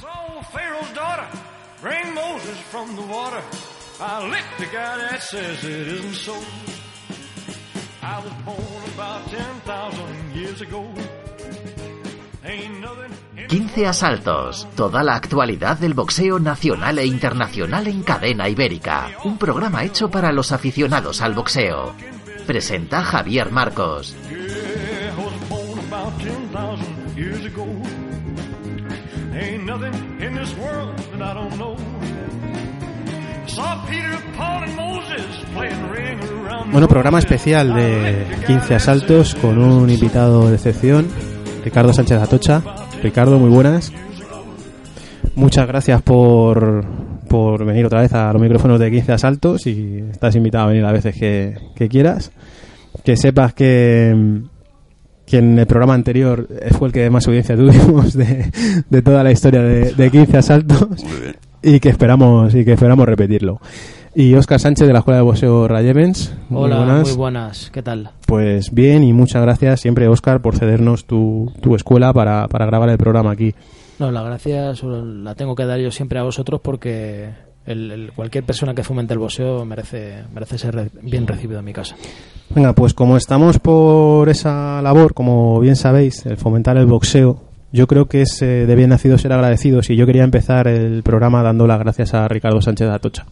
saw Pharaoh's daughter bring Moses from the water. I licked the guy that says it isn't so. I was born about 10,000 years ago. Ain't nothing in 15 asaltos, toda la actualidad del boxeo nacional e internacional en cadena ibérica. Un programa hecho para los aficionados al boxeo. Presenta Javier Marcos. Yeah, Ain't nothing in this world that I don't know. Saw Peter, Paul, and Moses playing ring around the Bueno, programa especial de 15 asaltos con un invitado de excepción, Ricardo Sánchez Atocha. Ricardo, muy buenas. Muchas gracias por, por venir otra vez a los micrófonos de 15 asaltos y estás invitado a venir las veces que, que quieras. Que sepas que, que en el programa anterior fue el que más audiencia tuvimos de, de toda la historia de, de 15 asaltos y que esperamos y que esperamos repetirlo. Y Óscar Sánchez de la Escuela de Boxeo Rayevens. Hola, buenas. muy buenas. ¿Qué tal? Pues bien y muchas gracias siempre Óscar por cedernos tu, tu escuela para, para grabar el programa aquí. No, la gracia solo la tengo que dar yo siempre a vosotros porque el, el- cualquier persona que fomente el boxeo merece, merece ser re- bien recibido en mi casa. Venga, pues como estamos por esa labor, como bien sabéis, el fomentar el boxeo, yo creo que es eh, de bien nacido ser agradecidos y yo quería empezar el programa dando las gracias a Ricardo Sánchez Atocha.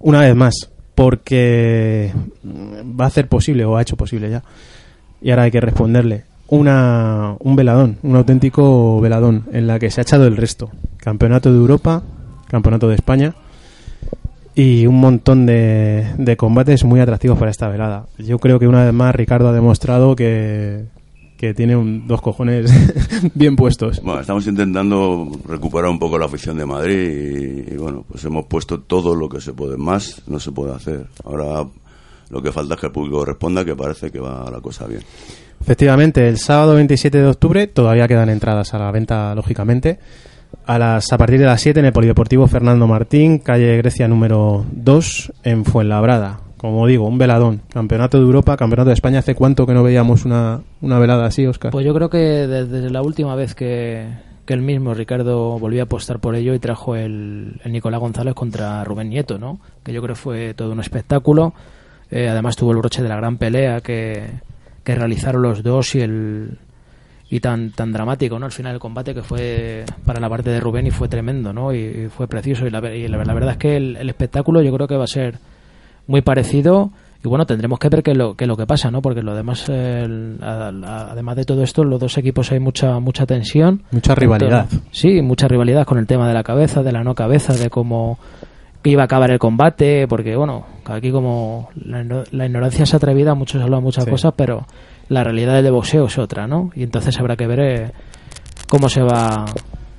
Una vez más, porque va a hacer posible, o ha hecho posible ya, y ahora hay que responderle, una, un veladón, un auténtico veladón, en la que se ha echado el resto. Campeonato de Europa, Campeonato de España, y un montón de, de combates muy atractivos para esta velada. Yo creo que una vez más Ricardo ha demostrado que, que tiene un- dos cojones bien puestos. Bueno, estamos intentando recuperar un poco la afición de Madrid y, y, bueno, pues hemos puesto todo lo que se puede. Más no se puede hacer. Ahora lo que falta es que el público responda, que parece que va la cosa bien. Efectivamente, el sábado 27 de octubre todavía quedan entradas a la venta, lógicamente. A, las, a partir de las 7 en el Polideportivo Fernando Martín, calle Grecia número 2, en Fuenlabrada. Como digo, un veladón. Campeonato de Europa, Campeonato de España. ¿Hace cuánto que no veíamos una, una velada así, Oscar? Pues yo creo que desde la última vez que, que el mismo Ricardo volvió a apostar por ello y trajo el, el Nicolás González contra Rubén Nieto, ¿no? Que yo creo que fue todo un espectáculo. Eh, además tuvo el broche de la gran pelea que, que realizaron los dos y el y tan tan dramático, ¿no? Al final el combate que fue para la parte de Rubén y fue tremendo, ¿no? Y, y fue precioso y la, y la, la verdad es que el, el espectáculo yo creo que va a ser muy parecido y bueno tendremos que ver qué lo que lo que pasa no porque lo demás el- además de todo esto en los dos equipos hay mucha mucha tensión Mucha rivalidad. Sí mucha rivalidad con el tema de la cabeza de la no cabeza de cómo iba a acabar el combate porque bueno aquí como la, la ignorancia es atrevida muchos hablan muchas Sí. cosas pero la realidad del boxeo es otra no y entonces habrá que ver eh, cómo se va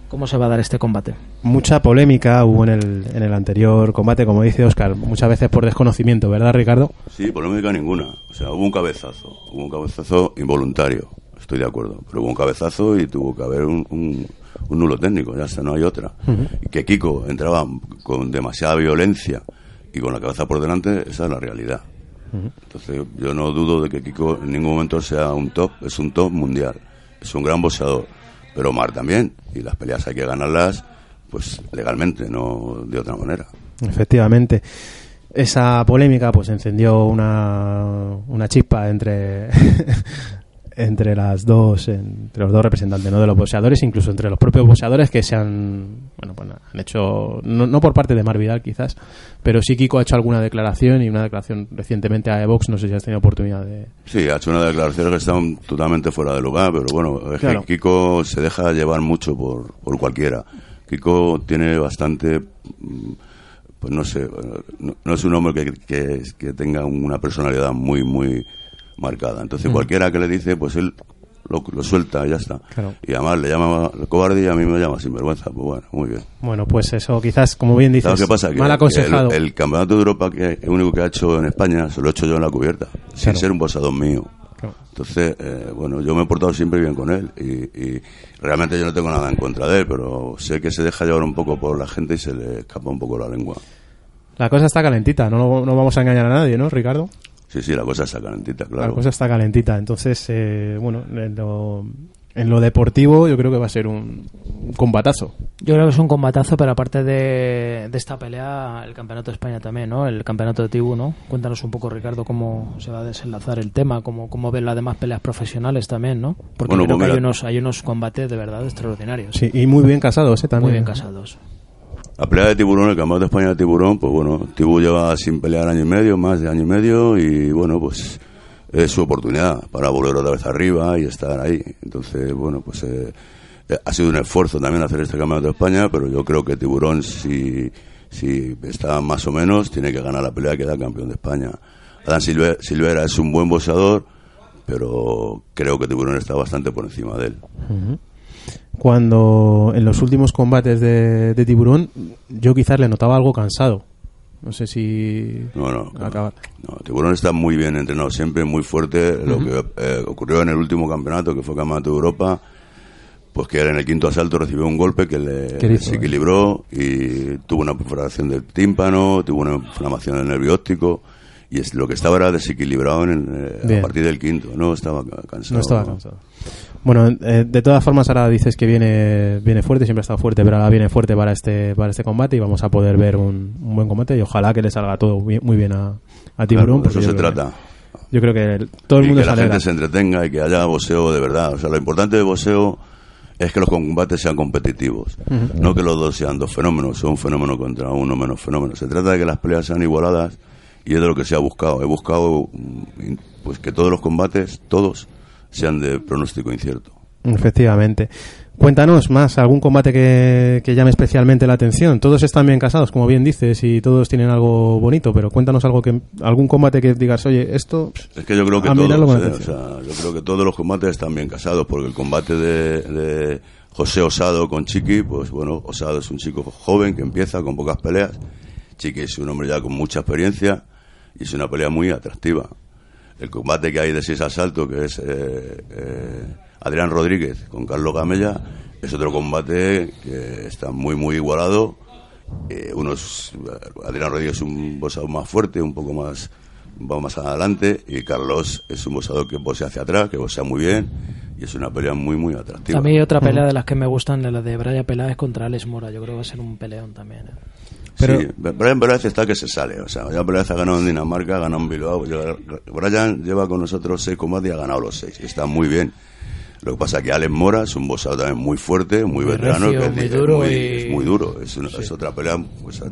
cómo se va a dar este combate Mucha polémica hubo en el, en el anterior combate, como dice Oscar, muchas veces por desconocimiento, ¿verdad, Ricardo? Sí, polémica ninguna. O sea, hubo un cabezazo. Hubo un cabezazo involuntario. Estoy de acuerdo. Pero hubo un cabezazo y tuvo que haber un, un- un nulo técnico. Ya está, no hay otra. Y que Kiko entraba con demasiada violencia y con la cabeza por delante, esa es la realidad. Entonces, yo no dudo de que Kiko en ningún momento sea un top. Es un top mundial. Es un gran boxeador. Pero Omar también. Y las peleas hay que ganarlas, pues legalmente, no de otra manera. Efectivamente. Esa polémica pues encendió una, una chispa entre entre las dos entre los dos representantes no de los boxeadores incluso entre los propios boxeadores que se han bueno pues han hecho no, no por parte de Mar Vidal quizás pero sí Kiko ha hecho alguna declaración y una declaración recientemente a Evox no sé si has tenido oportunidad de Sí, ha hecho una declaración que está totalmente fuera de lugar, pero bueno, es Claro. que Kiko se deja llevar mucho por, por cualquiera. Kiko tiene bastante, pues no sé, no, no es un hombre que, que, que tenga una personalidad muy, muy marcada. Entonces cualquiera que le dice, pues él lo, lo suelta y ya está. Claro. Y además le llama cobarde y a mí me llama sinvergüenza. Pues bueno, muy bien. bueno pues eso quizás como bien dices ¿Sabes qué pasa? Que, mal que aconsejado el, el campeonato de Europa, que el único que ha hecho en España, se lo he hecho yo en la cubierta, sin ser un boxeador mío. Claro. Entonces, eh, bueno, yo me he portado siempre bien con él y, y realmente yo no tengo nada en contra de él, pero sé que se deja llevar un poco por la gente y se le escapa un poco la lengua. la cosa está calentita no, no vamos a engañar a nadie ¿no Ricardo? Sí, sí, la cosa está calentita, claro. La cosa está calentita. Entonces, eh, bueno, eh, lo- En lo deportivo yo creo que va a ser un, un combatazo. Yo creo que es un combatazo, pero aparte de, de esta pelea, el Campeonato de España también, ¿no? El Campeonato de Tibu, ¿no? Cuéntanos un poco, Ricardo, cómo se va a desenlazar el tema, cómo, cómo ven las demás peleas profesionales también, ¿no? Porque Bueno, creo pues que hay mira. unos, hay unos combates de verdad extraordinarios. Sí, y muy bien casados, ¿eh? También. Muy bien casados. La pelea de tiburón, el campeonato de España de tiburón, pues bueno, Tibu lleva sin pelear año y medio, más de año y medio, y bueno, pues es su oportunidad para volver otra vez arriba y estar ahí. Entonces, bueno, pues eh, ha sido un esfuerzo también hacer este campeonato de España, pero yo creo que Tiburón, si, si está más o menos, tiene que ganar la pelea y quedar campeón de España. Adán Silve- Silvera es un buen boxeador, pero creo que Tiburón está bastante por encima de él. Cuando en los últimos combates de, de Tiburón, yo quizás le notaba algo cansado. No sé si. No, no. claro. Acaba- No, Tiburón está muy bien entrenado, siempre muy fuerte. Lo que eh, ocurrió en el último campeonato, que fue Campeonato de Europa, pues que en el quinto asalto recibió un golpe que le ¿Qué hizo, desequilibró y tuvo una perforación del tímpano, tuvo una inflamación del nervio óptico. Y es, lo que estaba era desequilibrado en el- eh, a partir del quinto, no estaba ca- cansado. No estaba cansado. Bueno, eh, de todas formas ahora dices que viene viene fuerte, siempre ha estado fuerte, pero ahora viene fuerte para este para este combate y vamos a poder ver un, un buen combate y ojalá que le salga todo bien- muy bien a, a Claro, Tiburón. porque eso se que- trata. yo creo que el- todo el y mundo que la gente se entretenga y que haya boxeo de verdad. O sea, lo importante de boxeo es que los combates sean competitivos. No que los dos sean dos fenómenos, o un fenómeno contra uno menos fenómeno. Se trata de que las peleas sean igualadas y es de lo que se ha buscado. He buscado mm, pues que todos los combates, todos, sean de pronóstico incierto. Efectivamente. Cuéntanos más, algún combate que, que llame especialmente la atención. Todos están bien casados, como bien dices, y todos tienen algo bonito, pero cuéntanos algo que algún combate que digas, oye, esto Es que yo creo que todos, ¿eh? o sea, yo creo que todos los combates están bien casados, porque el combate de, de José Osado con Chiqui, pues bueno, Osado es un chico joven que empieza con pocas peleas, Chiqui es un hombre ya con mucha experiencia y es una pelea muy atractiva. El combate que hay de seis asaltos, que es eh, eh, Adrián Rodríguez con Carlos Gamella, es otro combate que está muy, muy igualado. Eh, unos, Adrián Rodríguez es un boxeador más fuerte, un poco más va más adelante y Carlos es un boxeador que boxea hacia atrás, que boxea muy bien y es una pelea muy muy atractiva. A mí otra pelea de las que me gustan de la de Brian Peláez contra Alex Mora. Yo creo que va a ser un peleón también. ¿eh? Pero- Sí, Brian Peláez está que se sale, o sea, Brian Peláez ha ganado en Dinamarca, ha ganado en Bilbao, lleva- Brian lleva con nosotros seis combates y ha ganado los seis, está muy bien. Lo que pasa es que Alex Mora es un boxeador también muy fuerte, muy, Muy veterano, recio, que es, muy es duro muy, y- es muy duro, es, una- es otra pelea pues,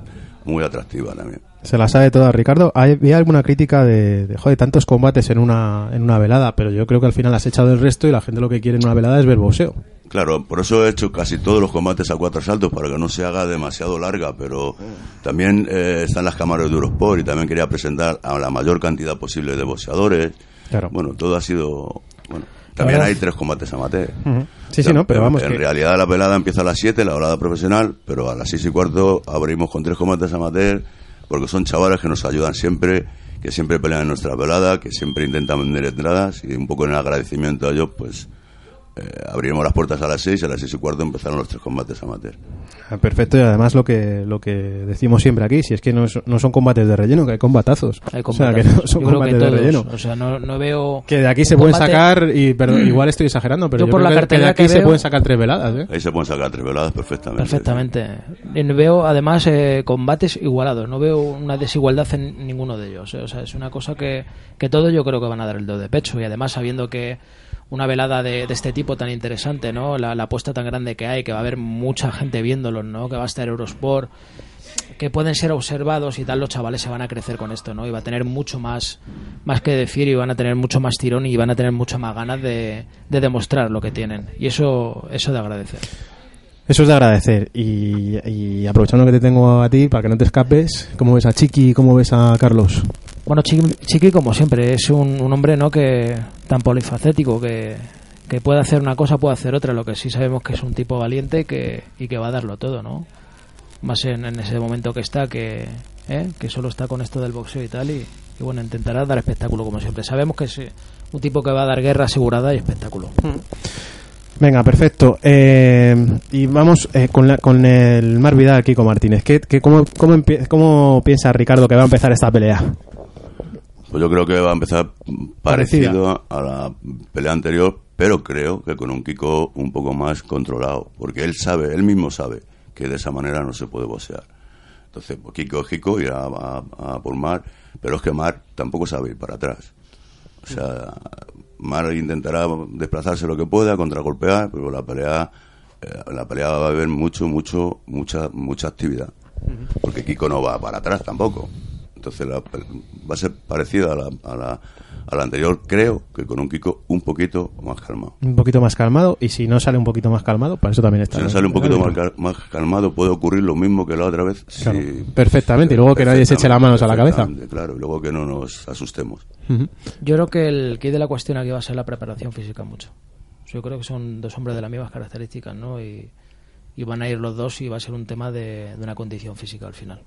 muy atractiva también. se la sabe toda Ricardo. ¿Hay, había alguna crítica de, de, joder, tantos combates en una, en una velada? Pero yo creo que al final has echado el resto y la gente lo que quiere en una velada es ver boxeo. Claro, por eso he hecho casi todos los combates a cuatro asaltos para que no se haga demasiado larga, pero también eh, están las cámaras de Eurosport y también quería presentar a la mayor cantidad posible de boxeadores. Claro. Bueno, todo ha sido... Bueno, también hay tres combates amateur. Ujú. Sí, sí, no, pero vamos En que- realidad la velada empieza a las 7, la velada profesional, pero a las seis y cuarto abrimos con tres combates amateur, porque son chavales que nos ayudan siempre, que siempre pelean en nuestra velada, que siempre intentan vender entradas, y un poco en agradecimiento a ellos, pues eh, abriremos las puertas a las 6 y a las seis y cuarto empezaron los tres combates amateur. Ah, Perfecto, y además lo que, lo que decimos siempre aquí, si es que no, es- no son combates de relleno, que hay combatazos. Hay O sea, que no son Yo combates de relleno. O sea, no, no veo. Que de aquí se pueden sacar, y perdón, igual estoy exagerando, pero Yo yo, por creo la que- de aquí que se pueden sacar tres veladas, ¿eh? Ahí se pueden sacar tres veladas perfectamente. Perfectamente. Y Veo además eh, combates igualados, no veo una desigualdad en ninguno de ellos. eh. O sea, es una cosa que, que todos yo creo que van a dar el dedo de pecho. Y además sabiendo que una velada de, de este tipo tan interesante, ¿no? La, la apuesta tan grande que hay, que va a haber mucha gente viéndolo, ¿no? Que va a estar Eurosport, que pueden ser observados y tal, los chavales se van a crecer con esto, ¿no? Y va a tener mucho más, más que decir y van a tener mucho más tirón y van a tener mucho más ganas de, de demostrar lo que tienen. Y eso, eso de agradecer. Eso es de agradecer. Y, y aprovechando que te tengo a ti, para que no te escapes, ¿cómo ves a Chiqui y cómo ves a Carlos? Bueno, Chiqui, Chiqui, como siempre, es un, un hombre no que tan polifacético que, que puede hacer una cosa, puede hacer otra. Lo que sí sabemos que es un tipo valiente que, y que va a darlo todo, ¿no? Más en, en ese momento que está, que, ¿eh? que solo está con esto del boxeo y tal. Y, y bueno, intentará dar espectáculo como siempre. Sabemos que es un tipo que va a dar guerra asegurada y espectáculo. Venga, perfecto. Eh, y vamos eh, con, la- con el Mar Vidal, Kiko Martínez. ¿Qué, qué, cómo, cómo, ¿Cómo piensa Ricardo que va a empezar esta pelea? Pues yo creo que va a empezar Parecida. parecido a la pelea anterior, pero creo que con un Kiko un poco más controlado, porque él sabe, él mismo sabe que de esa manera no se puede boxear. Entonces, pues, Kiko es Kiko, irá a, a por Mar, pero es que Mar tampoco sabe ir para atrás. O sea, Mar intentará desplazarse lo que pueda, contragolpear, pero la pelea, eh, la pelea va a haber mucho, mucho, mucha, mucha actividad. Porque Kiko no va para atrás tampoco. Entonces la, va a ser parecida a la, a la, a la anterior, creo que con un Kiko un poquito más calmado. Un poquito más calmado, y si no sale un poquito más calmado, para eso también está. Si no sale un poquito más, cal- más calmado, puede ocurrir lo mismo que la otra vez. Claro, si- perfectamente, y luego que nadie se eche las manos a la cabeza. Claro, y luego que no nos asustemos. Ujú. Yo creo que el key de la cuestión aquí va a ser la preparación física mucho. Yo creo que son dos hombres de las mismas características, ¿no? Y, y van a ir los dos y va a ser un tema de, de una condición física al final.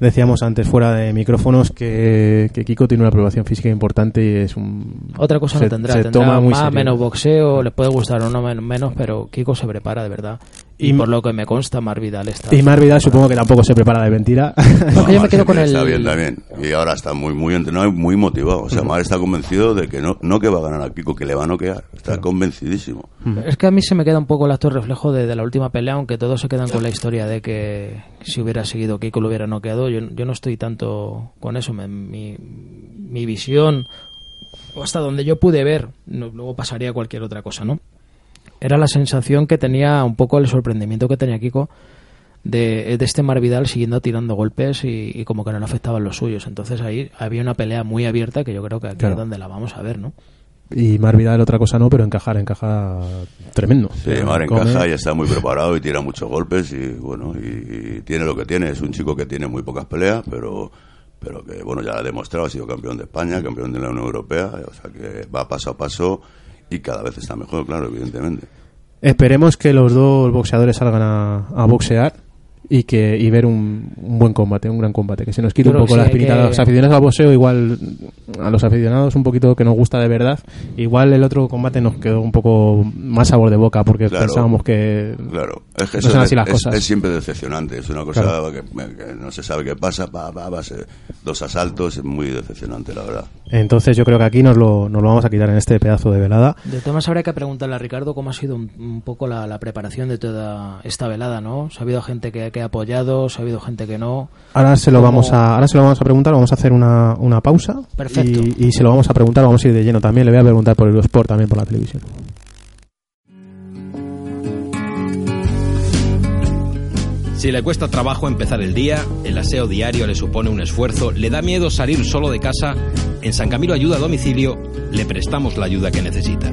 Decíamos antes, fuera de micrófonos, que, que Kiko tiene una aprobación física importante y es un. Otra cosa se- no tendrá, se tendrá toma muy más serio. menos boxeo, les puede gustar o no men- menos, pero Kiko se prepara de verdad. Y, Y- por lo que me consta, Mar Vidal está. Y Mar Vidal supongo que tampoco se prepara de mentira. No, yo me quedo con siempre el- Está bien también. Y ahora está muy muy entrenado y muy motivado. O sea, Mar está convencido de que no, no que va a ganar a Kiko, que le va a noquear. Está convencidísimo. Es que a mí se me queda un poco el acto reflejo de, de la última pelea, aunque todos se quedan con la historia de que si hubiera seguido Kiko lo hubiera noqueado. Yo, yo no estoy tanto con eso. Me- mi, mi visión, o hasta donde yo pude ver, no- luego pasaría cualquier otra cosa, ¿no? Era la sensación que tenía, un poco el sorprendimiento que tenía Kiko de, de este Mar Vidal siguiendo tirando golpes y, y como que no le afectaban los suyos. Entonces ahí había una pelea muy abierta que yo creo que aquí Claro. es donde la vamos a ver, ¿no? y Mar Vidal otra cosa no, pero encajar, encaja tremendo. Sí, Mar encaja y está muy preparado y tira muchos golpes y bueno, y, y tiene lo que tiene. Es un chico que tiene muy pocas peleas, pero pero que bueno, ya lo ha demostrado, ha sido campeón de España, campeón de la Unión Europea, o sea que va paso a paso y cada vez está mejor, claro, evidentemente. Esperemos que los dos boxeadores salgan a, boxear y que y ver un, un buen combate, un gran combate, que se nos quite Yo un poco la espinita. que- A los aficionados al boxeo, igual a los aficionados un poquito que nos gusta de verdad, igual el otro combate nos quedó un poco más sabor de boca porque Claro. pensábamos que Claro, es que no son así las es- cosas. es siempre decepcionante, es una cosa Claro. que, que no se sabe qué pasa, pa, pa, va a ser dos asaltos, es muy decepcionante, la verdad. Entonces yo creo que aquí nos lo, nos lo vamos a quitar en este pedazo de velada. De temas habría que preguntarle a Ricardo cómo ha sido un, un poco la, la preparación de toda esta velada, ¿no? Ha habido gente que, que ha apoyado, se ha habido gente que no. Ahora se lo ¿Cómo? vamos a ahora se lo vamos a preguntar, vamos a hacer una, una pausa Perfecto. Y, y se lo vamos a preguntar, vamos a ir de lleno también, le voy a preguntar por el Sport también por la televisión. Si le cuesta trabajo empezar el día, el aseo diario le supone un esfuerzo, le da miedo salir solo de casa, en San Camilo Ayuda a Domicilio le prestamos la ayuda que necesita.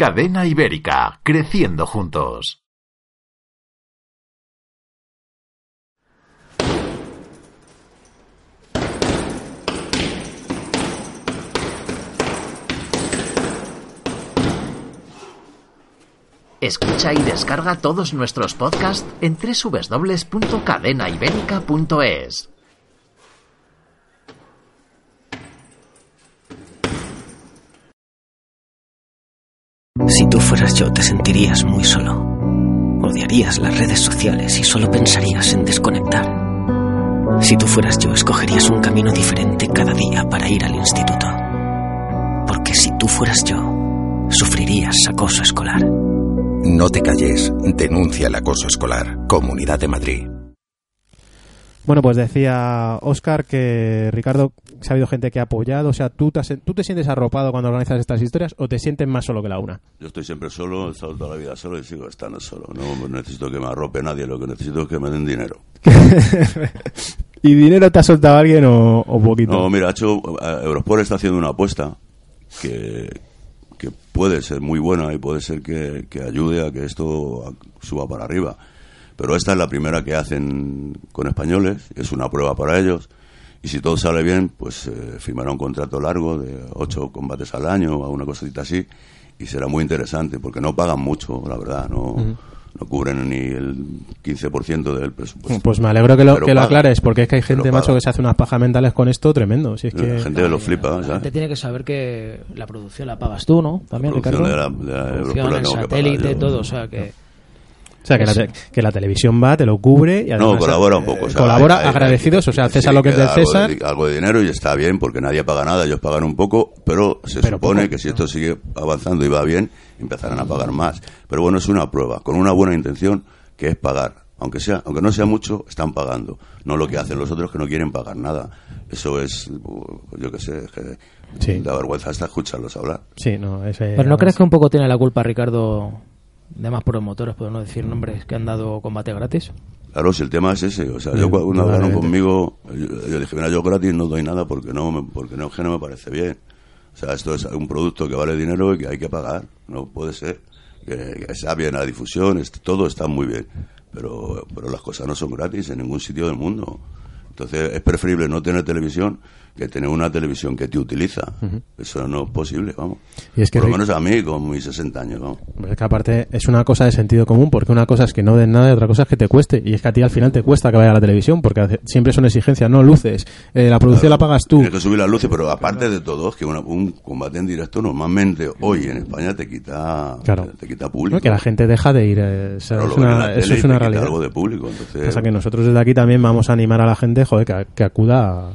Cadena Ibérica, creciendo juntos. Escucha y descarga todos nuestros podcasts en www.cadenaibérica.es. Si tú fueras yo, te sentirías muy solo. Odiarías las redes sociales y solo pensarías en desconectar. Si tú fueras yo, escogerías un camino diferente cada día para ir al instituto. Porque si tú fueras yo, sufrirías acoso escolar. No te calles, denuncia el acoso escolar. Comunidad de Madrid. Bueno, pues decía Oscar que Ricardo, se ha habido gente que ha apoyado, o sea, ¿tú te, has- ¿tú te sientes arropado cuando organizas estas historias o te sientes más solo que la una? Yo estoy siempre solo, he estado toda la vida solo y sigo estando solo. No necesito que me arrope nadie, lo que necesito es que me den dinero. ¿Y dinero te ha soltado alguien o, o poquito? No, mira, ha hecho, eh, Eurosport está haciendo una apuesta que, que puede ser muy buena y puede ser que, que ayude a que esto suba para arriba. Pero esta es la primera que hacen con españoles, es una prueba para ellos. Y si todo sale bien, pues eh, firmará un contrato largo de ocho combates al año o alguna cosita así y será muy interesante porque no pagan mucho, la verdad, no, no cubren ni el 15% del presupuesto. Pues me alegro que lo, que lo aclares, porque es que hay gente, macho, que se hace unas pajas mentales con esto tremendo. Si es que... La gente lo flipa, La ¿sabes? gente tiene que saber que la producción la pagas tú, ¿no? También, La producción Ricardo. de la- de la producción, Europol la satélite, yo. todo, o sea que... O sea, que la, te- que la televisión va, te lo cubre y además... No, colabora un poco. o sea, colabora hay- hay- agradecidos, o sea, sí, César lo que es queda del algo César. de- Algo de dinero y está bien porque nadie paga nada, ellos pagan un poco, pero se Pero supone poco. que si esto sigue avanzando y va bien, empezarán a pagar más. Pero bueno, es una prueba, con una buena intención que es pagar. Aunque sea, aunque no sea mucho, están pagando. No lo que hacen los otros que no quieren pagar nada. Eso es, yo qué sé, es que Sí. da vergüenza hasta escucharlos hablar. Sí, no, ese- Pero ¿no crees que un poco tiene la culpa Ricardo de más promotores, por no decir nombres, que han dado combate gratis? Claro, si el tema es ese, o sea, yo cuando hablaron conmigo, yo, yo dije, mira, yo gratis no doy nada porque no, me, porque no, que no me parece bien. O sea, esto es un producto que vale dinero y que hay que pagar, no puede ser. Que, que está bien la difusión, es- todo está muy bien, pero, pero las cosas no son gratis en ningún sitio del mundo. Entonces es preferible no tener televisión que tener una televisión que te utiliza. Eso no es posible, vamos. Y es que Por lo menos a mí, con mis 60 años, vamos. Pues es que aparte es una cosa de sentido común, porque una cosa es que no den nada y otra cosa es que te cueste. Y es que a ti al final te cuesta que vaya a la televisión, porque siempre son exigencias, no luces. Eh, la producción la pagas tú. Tienes que subir las luces, pero aparte de todo, es que una- un combate en directo normalmente hoy en España te quita, Claro. te quita público. ¿no? Que la gente deja de ir. eh, o sea, Claro, es una- eso es una realidad. algo de público. Entonces, Pasa que nosotros desde aquí también vamos a animar a la gente, joder, que, que acuda a...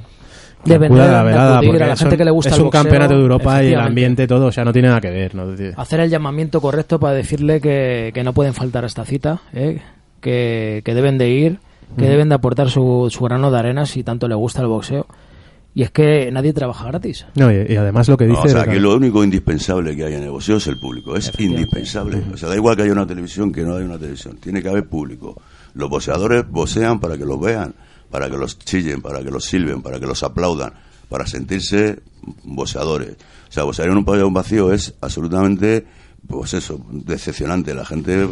que de- la de velada, acudir porque a la gente que le gusta es el un campeonato de Europa y el ambiente todo, o sea, no tiene nada que ver. ¿no? Hacer el llamamiento correcto para decirle que, que no pueden faltar a esta cita, ¿eh? que, que deben de ir, que deben de aportar su, su grano de arena si tanto le gusta el boxeo. Y es que nadie trabaja gratis. No, y, y además lo que no, dice... o sea, aquí lo único indispensable que hay en el boxeo es el público. Es indispensable. O sea, da igual que haya una televisión que no haya una televisión. Tiene que haber público. Los boxeadores boxean para que los vean, para que los chillen, para que los silben, para que los aplaudan, para sentirse boxeadores. O sea, boxear en un pabellón vacío es absolutamente, pues eso, decepcionante. La gente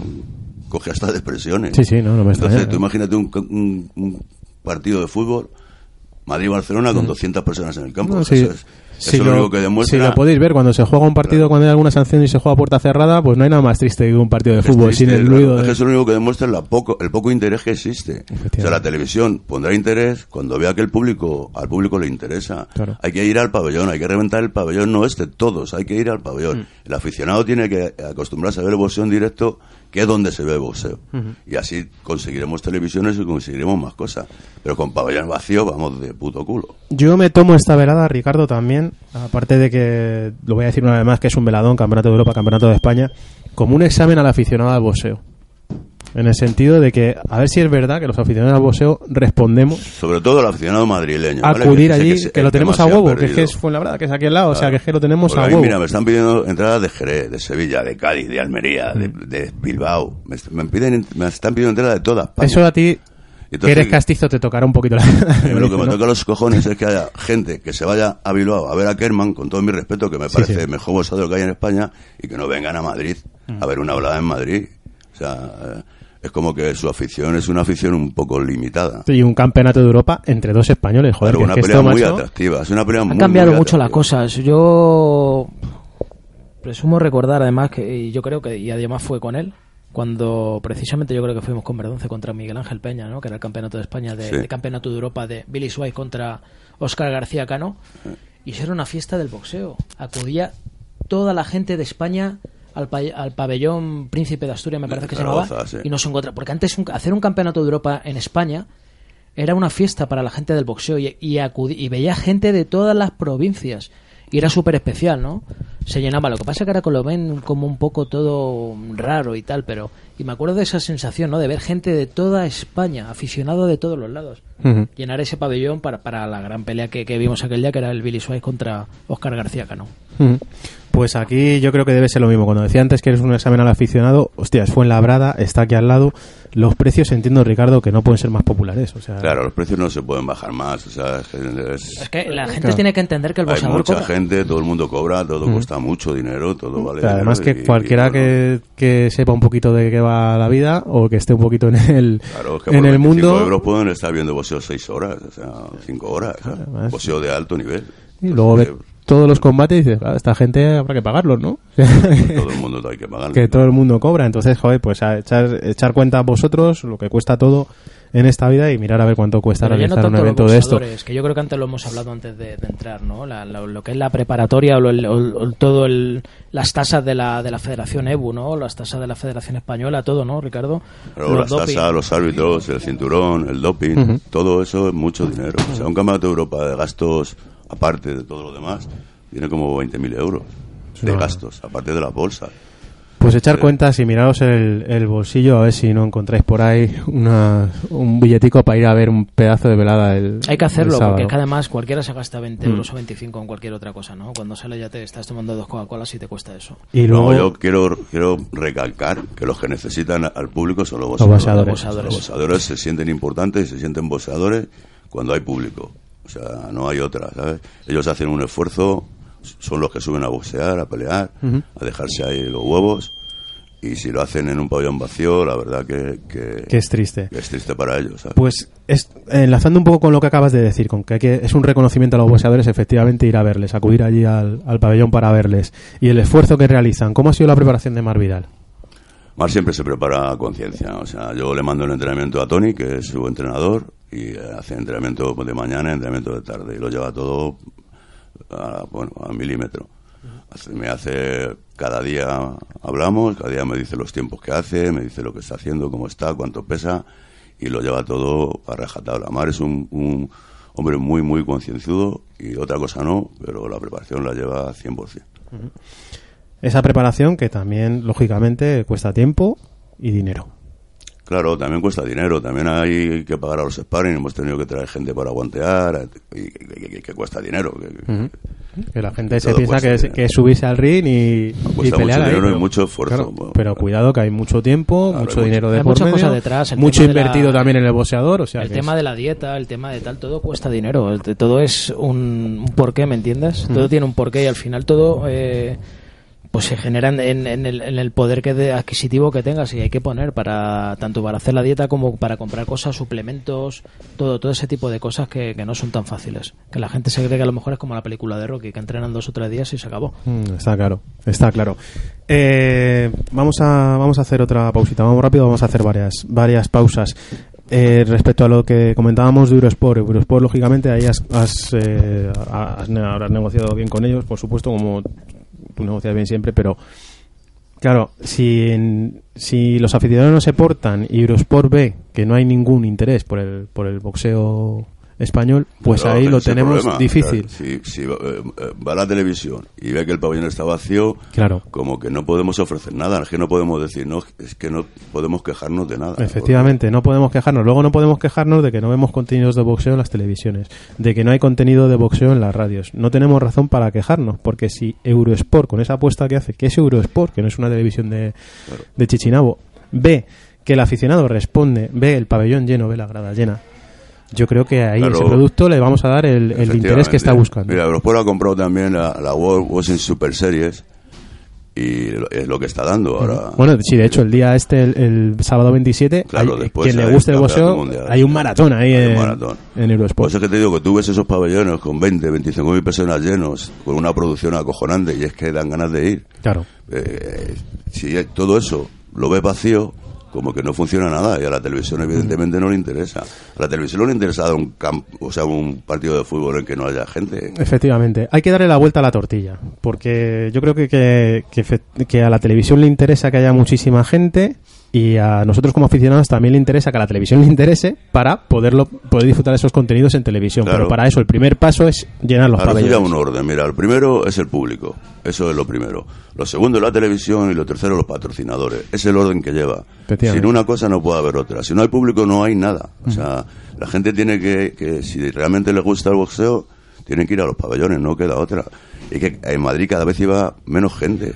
coge hasta depresiones. Sí, sí, no, no me extraña, Entonces, tú ¿no? imagínate un, un- un partido de fútbol, Madrid-Barcelona, con 200 personas en el campo. No, Eso sí. Es, eso Si es lo, único que demuestra. si lo podéis ver, cuando se juega un partido, cuando hay alguna sanción y se juega a puerta cerrada, pues no hay nada más triste que un partido de Es fútbol triste, sin el ruido. Es de- que eso lo único que demuestra la poco, el poco interés que existe. O sea, la televisión pondrá interés cuando vea que el público, al público le interesa. Claro. Hay que ir al pabellón, hay que reventar el pabellón, no este, todos, hay que ir al pabellón. Mm. El aficionado tiene que acostumbrarse a ver el boxeo en directo, que es donde se ve el boxeo. Y así conseguiremos televisiones y conseguiremos más cosas. Pero con pabellón vacío vamos de puto culo. Yo me tomo esta velada, Ricardo, también, aparte de que, lo voy a decir una vez más, que es un veladón, Campeonato de Europa, Campeonato de España, como un examen al aficionado al boxeo. En el sentido de que, a ver si es verdad que los aficionados al boxeo respondemos Sobre todo el aficionado madrileño. acudir sé allí, se- que, lo tenemos a huevo, que es que Fuenlabrada, que es aquí al lado, o sea, que es que lo tenemos Porque a mí, huevo. mira, me están pidiendo entradas de Jerez, de Sevilla, de Cádiz, de Almería, de, de Bilbao. Me, me piden, me están pidiendo entradas de todas partes. Eso a ti, que Entonces, eres castizo, te tocará un poquito la... Lo que me toca los cojones es que haya gente que se vaya a Bilbao a ver a Kerman, con todo mi respeto, que me Sí, parece sí. el mejor boxeador que hay en España, y que no vengan a Madrid a ver una hablada en Madrid. O sea, eh, es como que su afición es una afición un poco limitada. Y un campeonato de Europa entre dos españoles, joder, Pero que una es que pelea esto, muy macho, atractiva. Es una pelea Han muy, cambiado muy mucho las cosas. Yo presumo recordar además que y yo creo que y además fue con él cuando precisamente yo creo que fuimos con Verdonce contra Miguel Ángel Peña, ¿no? Que era el campeonato de España de, Sí. de campeonato de Europa de Billy Swipe contra Oscar García Cano y eso era una fiesta del boxeo. Acudía toda la gente de España al, pa- al pabellón Príncipe de Asturias, me parece que se llamaba, sí. y nos encontraba. Porque antes un- hacer un campeonato de Europa en España era una fiesta para la gente del boxeo y, y, y veía gente de todas las provincias. Y era súper especial, ¿no? Se llenaba. Lo que pasa es que ahora lo ven como un poco todo raro y tal, pero... Y me acuerdo de esa sensación, ¿no? De ver gente de toda España, aficionado de todos los lados. Llenar ese pabellón para, para la gran pelea que, que vimos aquel día, que era el Billy Swipe contra Oscar García Cano. Pues aquí yo creo que debe ser lo mismo. Cuando decía antes que eres un examen al aficionado, hostias, fue en Labrada, está aquí al lado. Los precios, entiendo, Ricardo, que no pueden ser más populares. O sea, Claro, los precios no se pueden bajar más. O sea, es que es- Es que la gente Claro. tiene que entender que el hay boxeador mucha cobra. gente, todo el mundo cobra, todo cuesta mucho dinero, todo vale. o sea, además que y- cualquiera y, bueno, que, que sepa un poquito de qué va la vida o que esté un poquito en el, Claro, es que en por el 25 mundo. euros pueden estar viendo boxeo seis horas, o sea, cinco horas. o sea, boxeo de alto nivel. Y luego todos los combates y dices, "Ah, esta gente habrá que pagarlos, ¿no? todo el mundo hay que pagar. que todo el mundo cobra. Entonces, joder, pues a echar, echar cuenta a vosotros lo que cuesta todo en esta vida y mirar a ver cuánto cuesta Pero ya no realizar un evento de esto. que yo creo que antes lo hemos hablado antes de, de entrar, ¿no? La- la- lo que es la preparatoria o, lo- el- o- todo el, las tasas de la, de la Federación EBU, ¿no? Las tasas de la Federación Española, todo, ¿no, Ricardo? Pero Los las doping. tasas, los árbitros, el cinturón, el doping, todo eso es mucho dinero. O sea, un campeonato de Europa de gastos, aparte de todo lo demás, tiene como 20.000 euros de No. gastos, aparte de las bolsas. Pues echar cuentas y miraros el, el bolsillo a ver si no encontráis por ahí una, un billetico para ir a ver un pedazo de velada el Hay que hacerlo, el porque es que además cualquiera se gasta 20 Mm. euros o 25 en cualquier otra cosa, ¿no? Cuando sale ya te estás tomando dos Coca-Colas y te cuesta eso. Y No, luego, yo quiero, quiero recalcar que los que necesitan al público son los boxeadores. Los boxeadores se sienten importantes y se sienten boxeadores cuando hay público. O sea, no hay otra, ¿sabes? Ellos hacen un esfuerzo, son los que suben a boxear, a pelear, a dejarse ahí los huevos. Y si lo hacen en un pabellón vacío, la verdad que, que, que es triste. que es triste para ellos, ¿sabes? Pues es- enlazando un poco con lo que acabas de decir, con que, hay que es un reconocimiento a los boxeadores, efectivamente ir a verles, acudir allí al, al pabellón para verles y el esfuerzo que realizan. ¿Cómo ha sido la preparación de Mar Vidal? Mar siempre se prepara a conciencia. O sea, yo le mando el entrenamiento a Tony, que es su entrenador, y eh, hace entrenamiento de mañana, entrenamiento de tarde, y lo lleva todo a, bueno, a milímetro. Me hace, cada día hablamos, cada día me dice los tiempos que hace, me dice lo que está haciendo, cómo está, cuánto pesa, y lo lleva todo a rajatabla. Mar es un, hombre muy, muy concienzudo, y otra cosa no, pero la preparación la lleva 100%. Esa preparación que también, lógicamente, cuesta tiempo y dinero. Claro, también cuesta dinero, también hay que pagar a los sparring, hemos tenido que traer gente para aguantear, y, y- y- y que cuesta dinero. que- Que la gente se piensa que es, dinero. que es subirse al ring y, y Cuesta pelear mucho ahí, dinero y pero- mucho esfuerzo. claro, Bueno, pero cuidado que hay mucho tiempo, Claro, mucho hay dinero de Hay por muchas medio, cosas detrás, mucho tema de la- invertido también en el boxeador, o sea el tema es- de la dieta, el tema de tal, todo cuesta dinero. Todo es un, un porqué, ¿me entiendes? Todo tiene un porqué y al final todo eh, pues se genera en, en- el, en el poder que de adquisitivo que tengas y hay que poner para tanto para hacer la dieta como para comprar cosas, suplementos, todo todo ese tipo de cosas que, que no son tan fáciles. Que la gente se cree que a lo mejor es como la película de Rocky, que entrenan dos o tres días y se acabó. Mm, está claro, está claro. Eh, vamos a vamos a hacer otra pausita, vamos rápido, vamos a hacer varias varias pausas. Eh, respecto a lo que comentábamos de Eurosport, Eurosport lógicamente ahí has, has, eh, has habrás negociado bien con ellos, por supuesto, como tú negocias bien siempre, pero claro, si, en- si los aficionados no se portan y Eurosport ve que no hay ningún interés por el, por el boxeo español, pues ahí lo tenemos problema. difícil. Si si, eh, eh, va a la televisión y ve que el pabellón está vacío, Claro. como que no podemos ofrecer nada, es que no podemos decir, no, es que no podemos quejarnos de nada. Efectivamente, no podemos quejarnos. Luego no podemos quejarnos de que no vemos contenidos de boxeo en las televisiones, de que no hay contenido de boxeo en las radios. No tenemos razón para quejarnos, porque si Eurosport, con esa apuesta que hace, que es Eurosport, que no es una televisión de, de Chichinabo, ve que el aficionado responde, ve el pabellón lleno, ve la grada llena, yo creo que ahí Claro. ese producto le vamos a dar el, el interés que está buscando. Mira, Eurosport ha comprado también la, la World Boxing Super Series y es lo que está dando ahora. Bueno, sí, de hecho, el día este, el, el sábado 27, Claro, hay- después quien le guste el boxeo, mundial. hay un maratón ahí en, maratón. en Eurosport. Por eso es que te digo que tú ves esos pabellones con 20, 25 mil personas llenos, con una producción acojonante y es que dan ganas de ir. Claro. Eh, si todo eso lo ves vacío, como que no funciona nada y a la televisión evidentemente no le interesa. A la televisión no le interesa un campo, o sea, un partido de fútbol en que no haya gente. Efectivamente, hay que darle la vuelta a la tortilla, porque yo creo que, que, que que a la televisión le interesa que haya muchísima gente y a nosotros como aficionados también le interesa que a la televisión le interese para poderlo poder disfrutar esos contenidos en televisión. Claro. Pero para eso el primer paso es llenar los Ahora pabellones. un orden. Mira, el primero es el público. Eso es lo primero. Lo segundo es la televisión y lo tercero los patrocinadores. Es el orden que lleva. Sin una cosa no puede haber otra. Si no hay público no hay nada. O sea, la gente tiene que, que si realmente les gusta el boxeo, tienen que ir a los pabellones, no queda otra. Y que en Madrid cada vez iba menos gente.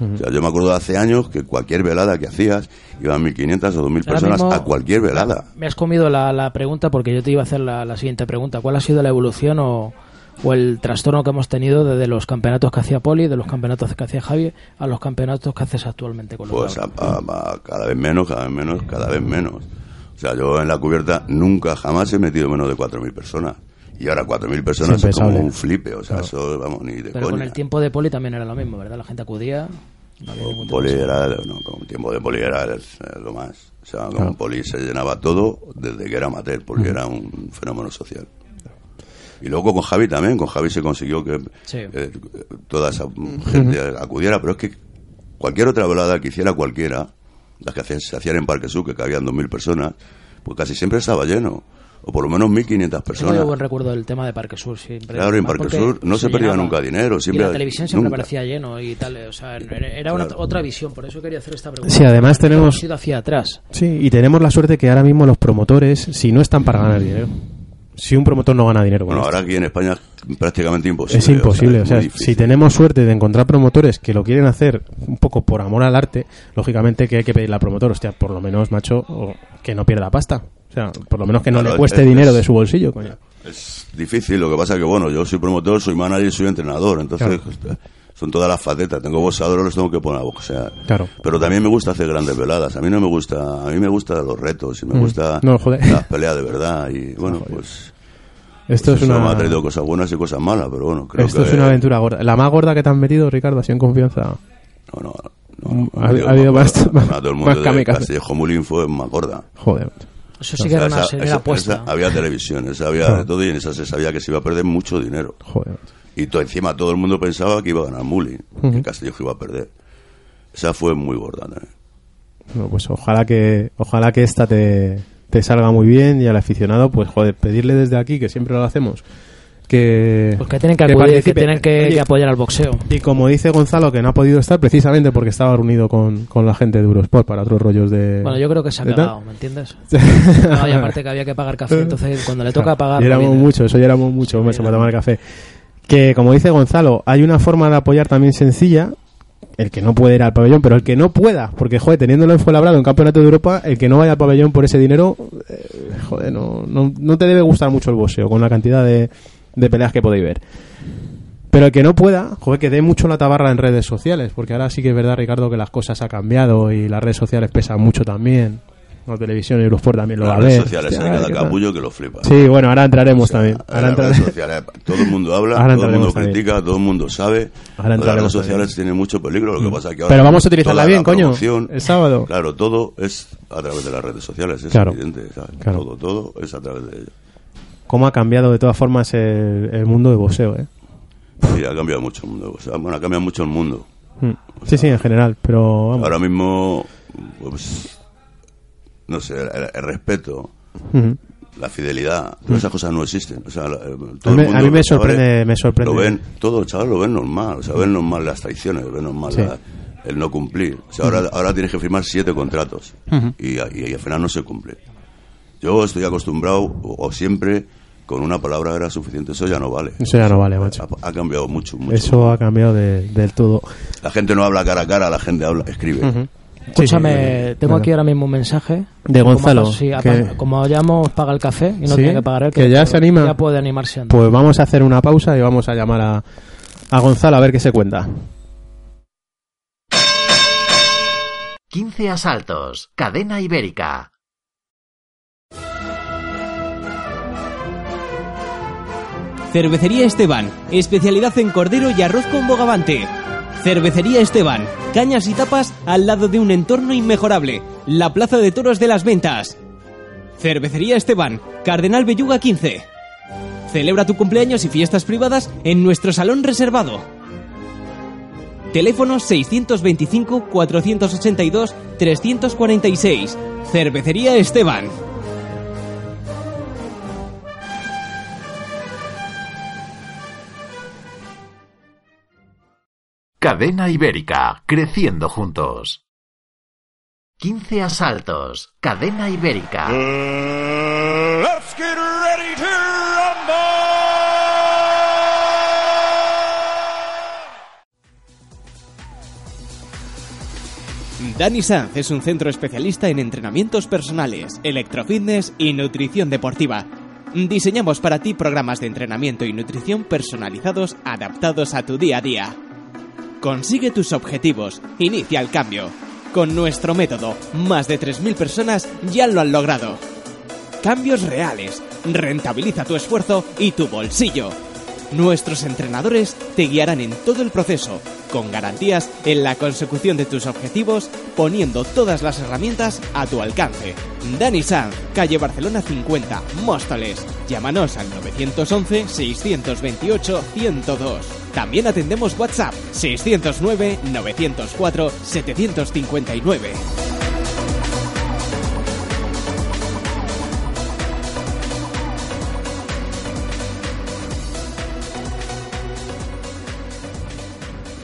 O sea, yo me acuerdo de hace años que cualquier velada que hacías iban 1.500 o 2.000 Ahora personas mismo- a cualquier velada. Me has comido la, la pregunta porque yo te iba a hacer la, la siguiente pregunta. ¿Cuál ha sido la evolución o, o el trastorno que hemos tenido desde los campeonatos que hacía Poli, de los campeonatos que hacía Javi, a los campeonatos que haces actualmente con los Pues a- Lauros? a- a- cada vez menos, cada vez menos, cada vez menos. O sea, yo en la cubierta nunca jamás he metido menos de 4.000 personas. Y ahora 4.000 personas es como un flipe. O sea, eso, vamos, ni de Pero coña. con el tiempo de Poli también era lo mismo, ¿verdad? La gente acudía. No había Poli era, no, con el tiempo de Poli era lo más. O sea, con Poli se llenaba todo desde que era amateur, Poli era un fenómeno social. Y luego con Javi también, con Javi se consiguió que Sí. eh, toda esa gente acudiera, pero es que cualquier otra velada que hiciera cualquiera, las que hacían- se hacían en Parque Sur, que cabían 2.000 personas, pues casi siempre estaba lleno, o por lo menos 1.500 Tengo personas. yo buen recuerdo del tema de Parque Sur siempre. Claro, en Parque Sur no se perdía nunca dinero, siempre- y la televisión siempre nunca. parecía lleno y tal. O sea, era una, Claro. otra visión, por eso quería hacer esta pregunta. Sí, además tenemos- hemos ido hacia atrás. Sí, y tenemos la suerte que ahora mismo los promotores, si no están para ganar dinero, si un promotor no gana dinero Bueno, ahora aquí en España es prácticamente imposible. es imposible. O sea, es si tenemos suerte de encontrar promotores que lo quieren hacer un poco por amor al arte, lógicamente que hay que pedirle al promotor, hostia, por lo menos, macho, o que no pierda pasta. Sea, por lo menos que no Claro, le cueste es- dinero de su bolsillo, coño. Es difícil, lo que pasa que, bueno, yo soy promotor, soy manager y soy entrenador, entonces Claro. son todas las facetas. Tengo boxeadores, los tengo que poner a boxear. Claro. Pero también me gusta hacer grandes veladas. A mí no me gusta, a mí me gustan los retos y me Mm. gusta No, las peleas de verdad. Y bueno, pues. Esto pues es una... me ha traído cosas buenas y cosas malas, pero bueno, creo Esto que. es una aventura gorda. La más gorda que te han metido, Ricardo, así en confianza. No, no, no. Mm, ha- ha habido más- más- más de kamikaze. Castillejo Mulín fue más gorda. Joder. Eso sí que era una esa- esa- apuesta. esa- había televisión, esa había todo y en esa se sabía que se iba a perder mucho dinero. Joder. Y to- encima todo el mundo pensaba que iba a ganar Muli, Ujú. que Castillejo iba a perder. Esa fue muy gorda también. Bueno, pues ojalá que ojalá que esta te, te salga muy bien y al aficionado, pues joder, pedirle desde aquí, que siempre lo hacemos, que, Pues que tienen que acudir, que participe. tienen que, Oye, que apoyar al boxeo. Y como dice Gonzalo, que no ha podido estar precisamente porque estaba reunido con, con la gente de Eurosport para otros rollos de... Bueno, yo creo que se ha cagado, ¿me entiendes? No, y aparte que había que pagar café, entonces cuando le toca pagar... Y no éramos viene. muchos, hoy éramos muchos, hombre, se para tomar café. Que como dice Gonzalo, hay una forma de apoyar también sencilla, el que no puede ir al pabellón, pero el que no pueda, porque joder, teniéndolo en Fuenlabrada, en Campeonato de Europa, el que no vaya al pabellón por ese dinero, eh, joder, no, no, no te debe gustar mucho el boxeo, con la cantidad de, de peleas que podéis ver. Pero el que no pueda, joder, que dé mucho la tabarra en redes sociales, porque ahora sí que es verdad, Ricardo, que las cosas han cambiado y las redes sociales pesan mucho también. La televisión y Eurosport también lo va Las a redes ver. sociales Hostia, hay cada capullo que lo flipa. Sí, bueno, ahora entraremos O sea, también. Ahora las redes sociales, todo el mundo habla, Ahora todo el mundo también. critica, todo el mundo sabe. Ahora las redes sociales tienen mucho peligro, lo que pasa es que ahora Pero vamos a utilizarla bien, coño. El sábado. Claro, todo es a través de las redes sociales, es Claro, evidente. claro. Todo, todo es a través de ello. Cómo ha cambiado de todas formas el, el mundo de boxeo, ¿eh? Sí, ha cambiado mucho el mundo. O sea, bueno, ha cambiado mucho el mundo. Mm. Sí, sí, en general, pero vamos. Ahora mismo, pues, no sé, el, el respeto, la fidelidad, todas esas cosas no existen. O sea, eh, Mm. A todo mí- el mundo, a mí me chavales, sorprende- me sorprende. Lo ven, todos los chavales lo ven normal, o sea, ven normal las traiciones, ven normal Sí. la- el no cumplir. O sea, ahora, ahora tienes que firmar siete contratos y, al final no se cumple. Yo estoy acostumbrado, o, o siempre, con una palabra era suficiente, eso ya no vale. Eso ya no vale, macho. Ha, ha cambiado mucho, mucho. Eso ha cambiado de- del todo. La gente no habla cara a cara, la gente habla, escribe. Escúchame, Sí, sí, tengo bueno. aquí ahora mismo un mensaje. De Como Gonzalo, pas- sí, que- como hemos pagado el café y no Sí, tiene que pagar él, que ya se anima. Ya puede animarse. a andar. Pues vamos a hacer una pausa y vamos a llamar a, a Gonzalo a ver qué se cuenta. 15 asaltos. Cadena ibérica. Cervecería Esteban, especialidad en cordero y arroz con bogavante. Cervecería Esteban, cañas y tapas al lado de un entorno inmejorable, la Plaza de Toros de las Ventas. Cervecería Esteban, Cardenal Belluga 15. Celebra tu cumpleaños y fiestas privadas en nuestro salón reservado. Teléfono 625-482-346. Cervecería Esteban. Cadena Ibérica, creciendo juntos. 15 asaltos, Cadena Ibérica. Let's get ready to rumble. Dani Sanz es un centro especialista en entrenamientos personales, electrofitness y nutrición deportiva. Diseñamos para ti programas de entrenamiento y nutrición personalizados adaptados a tu día a día. Consigue tus objetivos, inicia el cambio. Con nuestro método, más de 3.000 personas ya lo han logrado. Cambios reales. Rentabiliza tu esfuerzo y tu bolsillo. Nuestros entrenadores te guiarán en todo el proceso, con garantías en la consecución de tus objetivos, poniendo todas las herramientas a tu alcance. Dani Sanz, calle Barcelona 50, Móstoles. Llámanos al 911-628-102. También atendemos WhatsApp 609-904-759.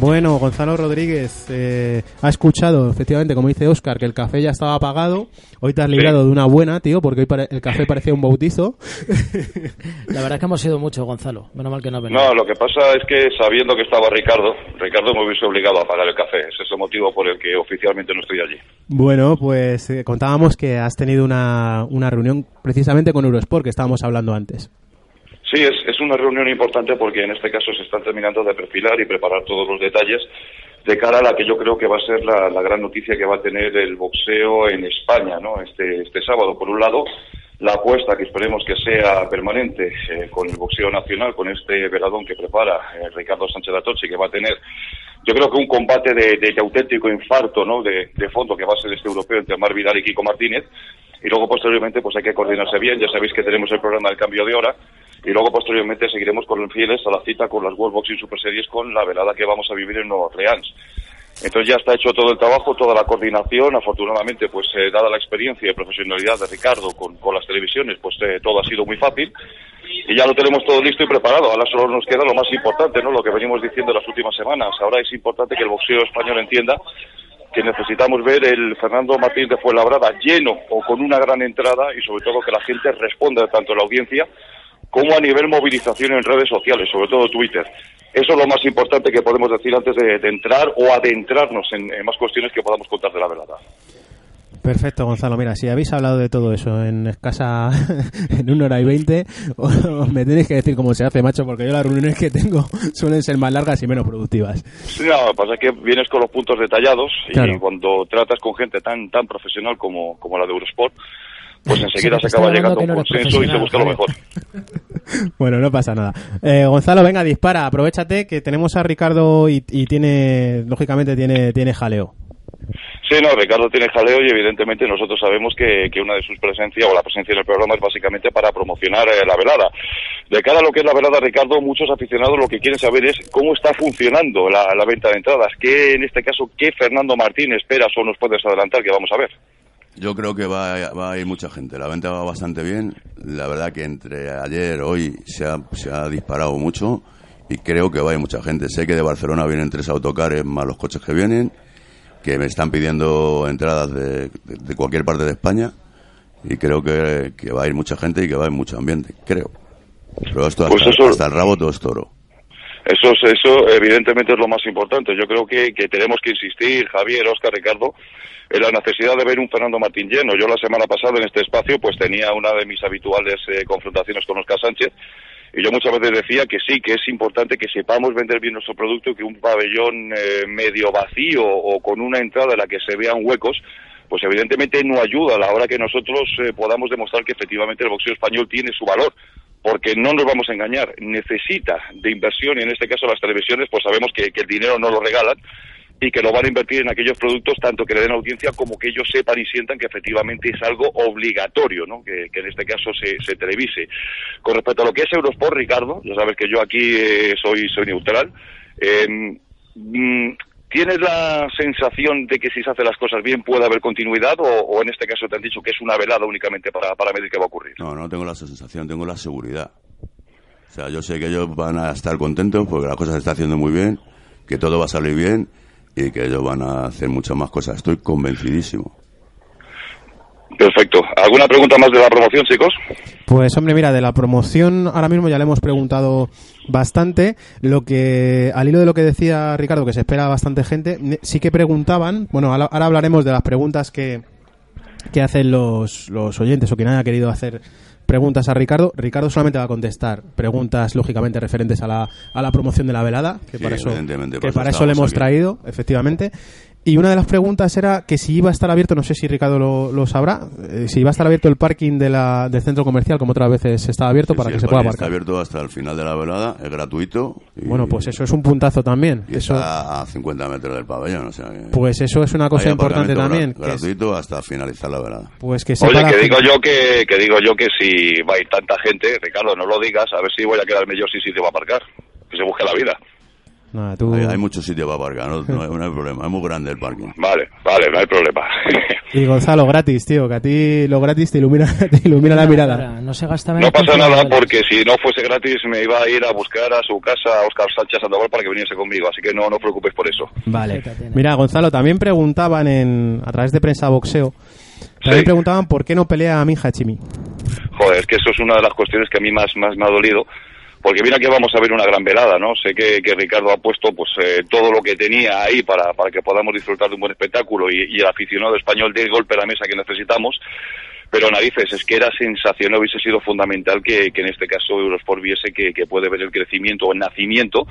Bueno, Gonzalo Rodríguez eh, ha escuchado, efectivamente, como dice Oscar, que el café ya estaba apagado. Hoy te has librado de una buena, tío, porque hoy el café parecía un bautizo. La verdad es que hemos sido mucho, Gonzalo. Menos mal que no ha venido. No, lo que pasa es que sabiendo que estaba Ricardo, Ricardo me hubiese obligado a pagar el café. Ese es el motivo por el que oficialmente no estoy allí. Bueno, pues eh, contábamos que has tenido una, una reunión precisamente con Eurosport, que estábamos hablando antes. Sí, es, es una reunión importante porque en este caso se están terminando de perfilar y preparar todos los detalles de cara a la que yo creo que va a ser la, la gran noticia que va a tener el boxeo en España, ¿no? Este, este sábado, por un lado, la apuesta que esperemos que sea permanente eh, con el boxeo nacional, con este veladón que prepara eh, Ricardo Sánchez Atochi, que va a tener, yo creo que un combate de, auténtico infarto, ¿no? De, fondo que va a ser este europeo entre Mar Vidal y Kiko Martínez. Y luego posteriormente pues hay que coordinarse bien, ya sabéis que tenemos el programa del cambio de hora y luego posteriormente seguiremos con fieles a la cita con las World Boxing Super Series con la velada que vamos a vivir en Nueva Orleans. Entonces ya está hecho todo el trabajo, toda la coordinación. Afortunadamente, pues eh, dada la experiencia y profesionalidad de Ricardo con, las televisiones, pues eh, todo ha sido muy fácil. Y ya lo tenemos todo listo y preparado. Ahora solo nos queda lo más importante, ¿no? Lo que venimos diciendo las últimas semanas. Ahora es importante que el boxeo español entienda que necesitamos ver el Fernando Martín de Fuenlabrada lleno o con una gran entrada y sobre todo que la gente responda tanto la audiencia como a nivel movilización en redes sociales, sobre todo Twitter. Eso es lo más importante que podemos decir antes de, de entrar o adentrarnos en, en más cuestiones que podamos contar de la velada. Perfecto, Gonzalo. Mira, si habéis hablado de todo eso en escasa, en una hora y veinte, me tenéis que decir cómo se hace, macho, porque yo las reuniones que tengo suelen ser más largas y menos productivas. Sí, no, lo que pasa es que vienes con los puntos detallados y Claro. cuando tratas con gente tan tan profesional como, como la de Eurosport, pues enseguida se acaba llegando a un no consenso y se busca lo mejor. Bueno, no pasa nada. Eh, Gonzalo, venga, dispara, aprovechate que tenemos a Ricardo y, y tiene, lógicamente, tiene, tiene jaleo. Sí, no, Ricardo tiene jaleo y evidentemente nosotros sabemos que, que una de sus presencias o la presencia en el programa es básicamente para promocionar eh, la velada. De cara a lo que es la velada, Ricardo, muchos aficionados lo que quieren saber es cómo está funcionando la, la venta de entradas. ¿Qué, en este caso, qué Fernando Martín esperas o nos puedes adelantar que vamos a ver? Yo creo que va, a- va a ir mucha gente. La venta va bastante bien. La verdad que entre ayer hoy se ha, se ha disparado mucho y creo que va a ir mucha gente. Sé que de Barcelona vienen tres autocares más los coches que vienen, que me están pidiendo entradas de, de- de cualquier parte de España y creo que, que va a ir mucha gente y que va a ir mucho ambiente. Creo. Pero esto Pues hasta, eso- hasta el rabo todo es toro. Eso, es- eso evidentemente es lo más importante. Yo creo que, que tenemos que insistir, Javier, Oscar, Ricardo, en la necesidad de ver un Fernando Martín lleno. Yo la semana pasada en este espacio pues tenía una de mis habituales eh, confrontaciones con Oscar Sánchez y yo muchas veces decía que sí, que es importante que sepamos vender bien nuestro producto que un pabellón eh, medio vacío o con una entrada en la que se vean huecos pues evidentemente no ayuda a la hora que nosotros eh, podamos demostrar que efectivamente el boxeo español tiene su valor porque no nos vamos a engañar, necesita de inversión y en este caso las televisiones pues sabemos que, el dinero no lo regalan y que lo van a invertir en aquellos productos tanto que le den audiencia como que ellos sepan y sientan que efectivamente es algo obligatorio, ¿no? que, en este caso se, se televise. Con respecto a lo que es Eurosport, Ricardo, ya sabes que yo aquí eh, soy, soy neutral, eh, mm, ¿tienes la sensación de que si se hacen las cosas bien puede haber continuidad o, en este caso te han dicho que es una velada únicamente para, para medir qué va a ocurrir? No, no tengo la sensación, tengo la seguridad. O sea, yo sé que ellos van a estar contentos porque la cosa se está haciendo muy bien, que todo va a salir bien y que ellos van a hacer muchas más cosas. Estoy convencidísimo. Perfecto. ¿Alguna pregunta más de la promoción, chicos? Pues hombre, mira, de la promoción ahora mismo ya le hemos preguntado bastante. Lo que, al hilo de lo que decía Ricardo, que se espera bastante gente, sí que preguntaban, bueno, ahora hablaremos de las preguntas que, que hacen los, los oyentes o quien haya querido hacer preguntas a Ricardo. Ricardo solamente va a contestar preguntas, lógicamente, referentes a la, a la promoción de la velada, que Sí, para eso, que para le hemos aquí. traído, efectivamente. Y una de las preguntas era que si iba a estar abierto, no sé si Ricardo lo, lo sabrá, eh, si iba a estar abierto el parking de la, del centro comercial, como otras veces está abierto, para Sí, que se pueda parking Está aparcar. abierto hasta el final de la velada, es gratuito. Y, Bueno, pues eso es un puntazo también. y Eso, está a 50 metros del pabellón. O sea que pues eso es una cosa importante también. gra- que es- gratuito hasta finalizar la velada. pues que sepa Oye, que digo yo que, que digo yo que si va a ir tanta gente, Ricardo, no lo digas, a ver si voy a quedarme yo sin sitio para aparcar. Que se busque la vida. Nada, tú- Hay, hay mucho sitio para aparcar, no, no hay, no hay problema. Es muy grande el parking. Vale, vale, no hay problema. Y Gonzalo, gratis, tío, que a ti lo gratis te ilumina, te ilumina la mirada. No se gasta menos No pasa nada porque si no fuese gratis me iba a ir a buscar a su casa a Oscar Sánchez Sandoval para que viniese conmigo, así que no, no os preocupéis por eso. Vale. Mira, Gonzalo, también preguntaban en, a través de prensa boxeo, también Sí. preguntaban por qué no pelea a mi Hachimi. Joder, es que eso es una de las cuestiones que a mí más, más me ha dolido. Porque mira que vamos a ver una gran velada, ¿no? Sé que, que Ricardo ha puesto pues eh, todo lo que tenía ahí para, para que podamos disfrutar de un buen espectáculo y, el aficionado español dé golpe a la mesa que necesitamos. Pero narices, es que era sensacional, hubiese sido fundamental que, que en este caso Eurosport viese que, que puede ver el crecimiento o el nacimiento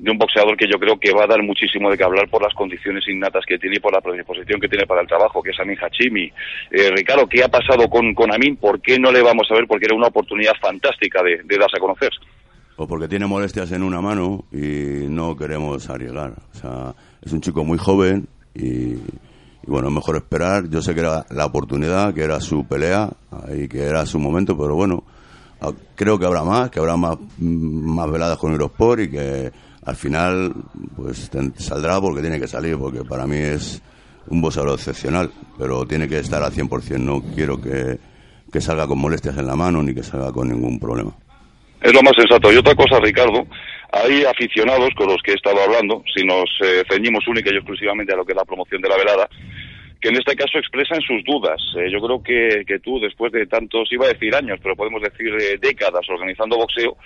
de un boxeador que yo creo que va a dar muchísimo de qué hablar por las condiciones innatas que tiene y por la predisposición que tiene para el trabajo, que es Amin Hachimi. Eh, Ricardo, ¿qué ha pasado con, con Amin? ¿Por qué no le vamos a ver? Porque era una oportunidad fantástica de, de darse a conocer. O porque tiene molestias en una mano y no queremos arriesgar. O sea, es un chico muy joven y, y bueno, mejor esperar. Yo sé que era la oportunidad, que era su pelea y que era su momento, pero bueno, creo que habrá más, que habrá más, mm, más veladas con Eurosport y que al final pues saldrá porque tiene que salir, porque para mí es un boxeador excepcional, pero tiene que estar al 100%. No quiero que salga con molestias en la mano ni que salga con ningún problema. Es lo más sensato. Y otra cosa, Ricardo, hay aficionados con los que he estado hablando, si nos eh, ceñimos única y exclusivamente a lo que es la promoción de la velada, que en este caso expresan sus dudas. Eh, yo creo que, que tú, después de tantos, iba a decir años, pero podemos decir eh, décadas organizando boxeo,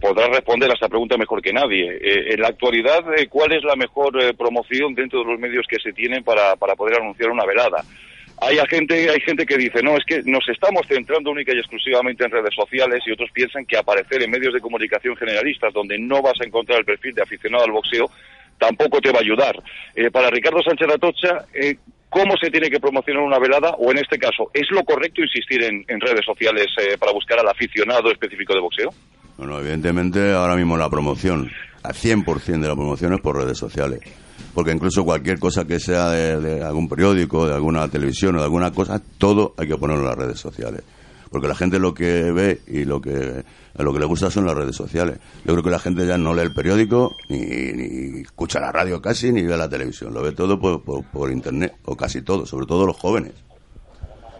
podrás responder a esta pregunta mejor que nadie. En la actualidad, ¿cuál es la mejor promoción dentro de los medios que se tienen para, para poder anunciar una velada? Hay gente, hay gente que dice, no, es que nos estamos centrando única y exclusivamente en redes sociales y otros piensan que aparecer en medios de comunicación generalistas donde no vas a encontrar el perfil de aficionado al boxeo tampoco te va a ayudar. Eh, para Ricardo Sánchez Atocha, eh, ¿cómo se tiene que promocionar una velada? O en este caso, ¿es lo correcto insistir en, en redes sociales eh, para buscar al aficionado específico de boxeo? Bueno, evidentemente ahora mismo la promoción, al 100% de la promoción es por redes sociales. Porque incluso cualquier cosa que sea de, de algún periódico, de alguna televisión o de alguna cosa, todo hay que ponerlo en las redes sociales. Porque la gente lo que ve y lo que, lo que le gusta son las redes sociales. Yo creo que la gente ya no lee el periódico, ni, ni escucha la radio casi, ni ve la televisión. Lo ve todo por, por, por internet, o casi todo, sobre todo los jóvenes.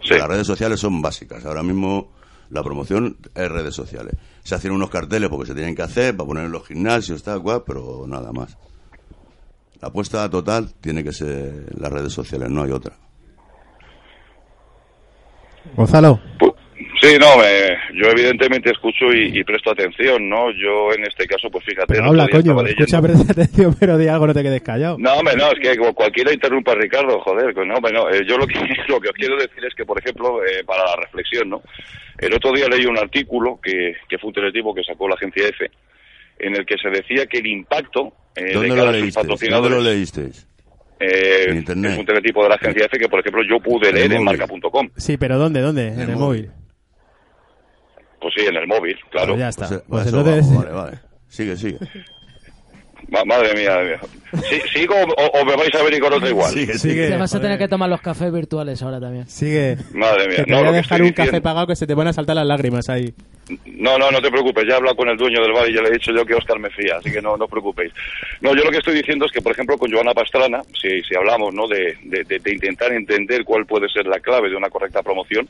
Las redes sociales son básicas. Ahora mismo la promoción es redes sociales. Se hacen unos carteles porque se tienen que hacer para poner en los gimnasios, tal cual, pero nada más. La apuesta total tiene que ser las redes sociales, no hay otra. Gonzalo. Sí, no, me- yo evidentemente escucho y, y presto atención, ¿no? Yo en este caso, pues fíjate... Pero habla, coño, escucha, presta atención, pero di algo, no te quedes callado. No, hombre, no, es que como cualquiera interrumpa a Ricardo, joder, pues no, hombre, no. Eh, yo lo que, lo que os quiero decir es que, por ejemplo, eh, para la reflexión, ¿no? El otro día leí un artículo que, que fue un teletipo que sacó la agencia EFE, en el que se decía que el impacto eh, ¿Dónde de lo leíste? ¿Dónde patrocinadores... lo leíste? eh, En internet. Es un teletipo de la agencia EFE que, por ejemplo, yo pude En leer en móvil. marca.com. Sí, pero ¿dónde? ¿Dónde? En, el el móvil. Pues sí, en el móvil, claro. Pues ya está. Pues, Pues entonces- vamos, vale, vale. Sigue, sigue. Ma- madre mía, madre mía. Sí, ¿Sigo o, o me vais a venir con otro igual? Sigue, Sigue. Te vas a tener que tomar los cafés virtuales ahora también. Sigue. Madre mía. Que te no, voy a dejar un café diciendo- pagado que se te van a saltar las lágrimas ahí. No, no, no te preocupes, ya he hablado con el dueño del bar y ya le he dicho yo que Oscar me fía, así que no, no os preocupéis. No, yo lo que estoy diciendo es que, por ejemplo, con Joana Pastrana, si, si hablamos ¿no? de, de- de- de intentar entender cuál puede ser la clave de una correcta promoción,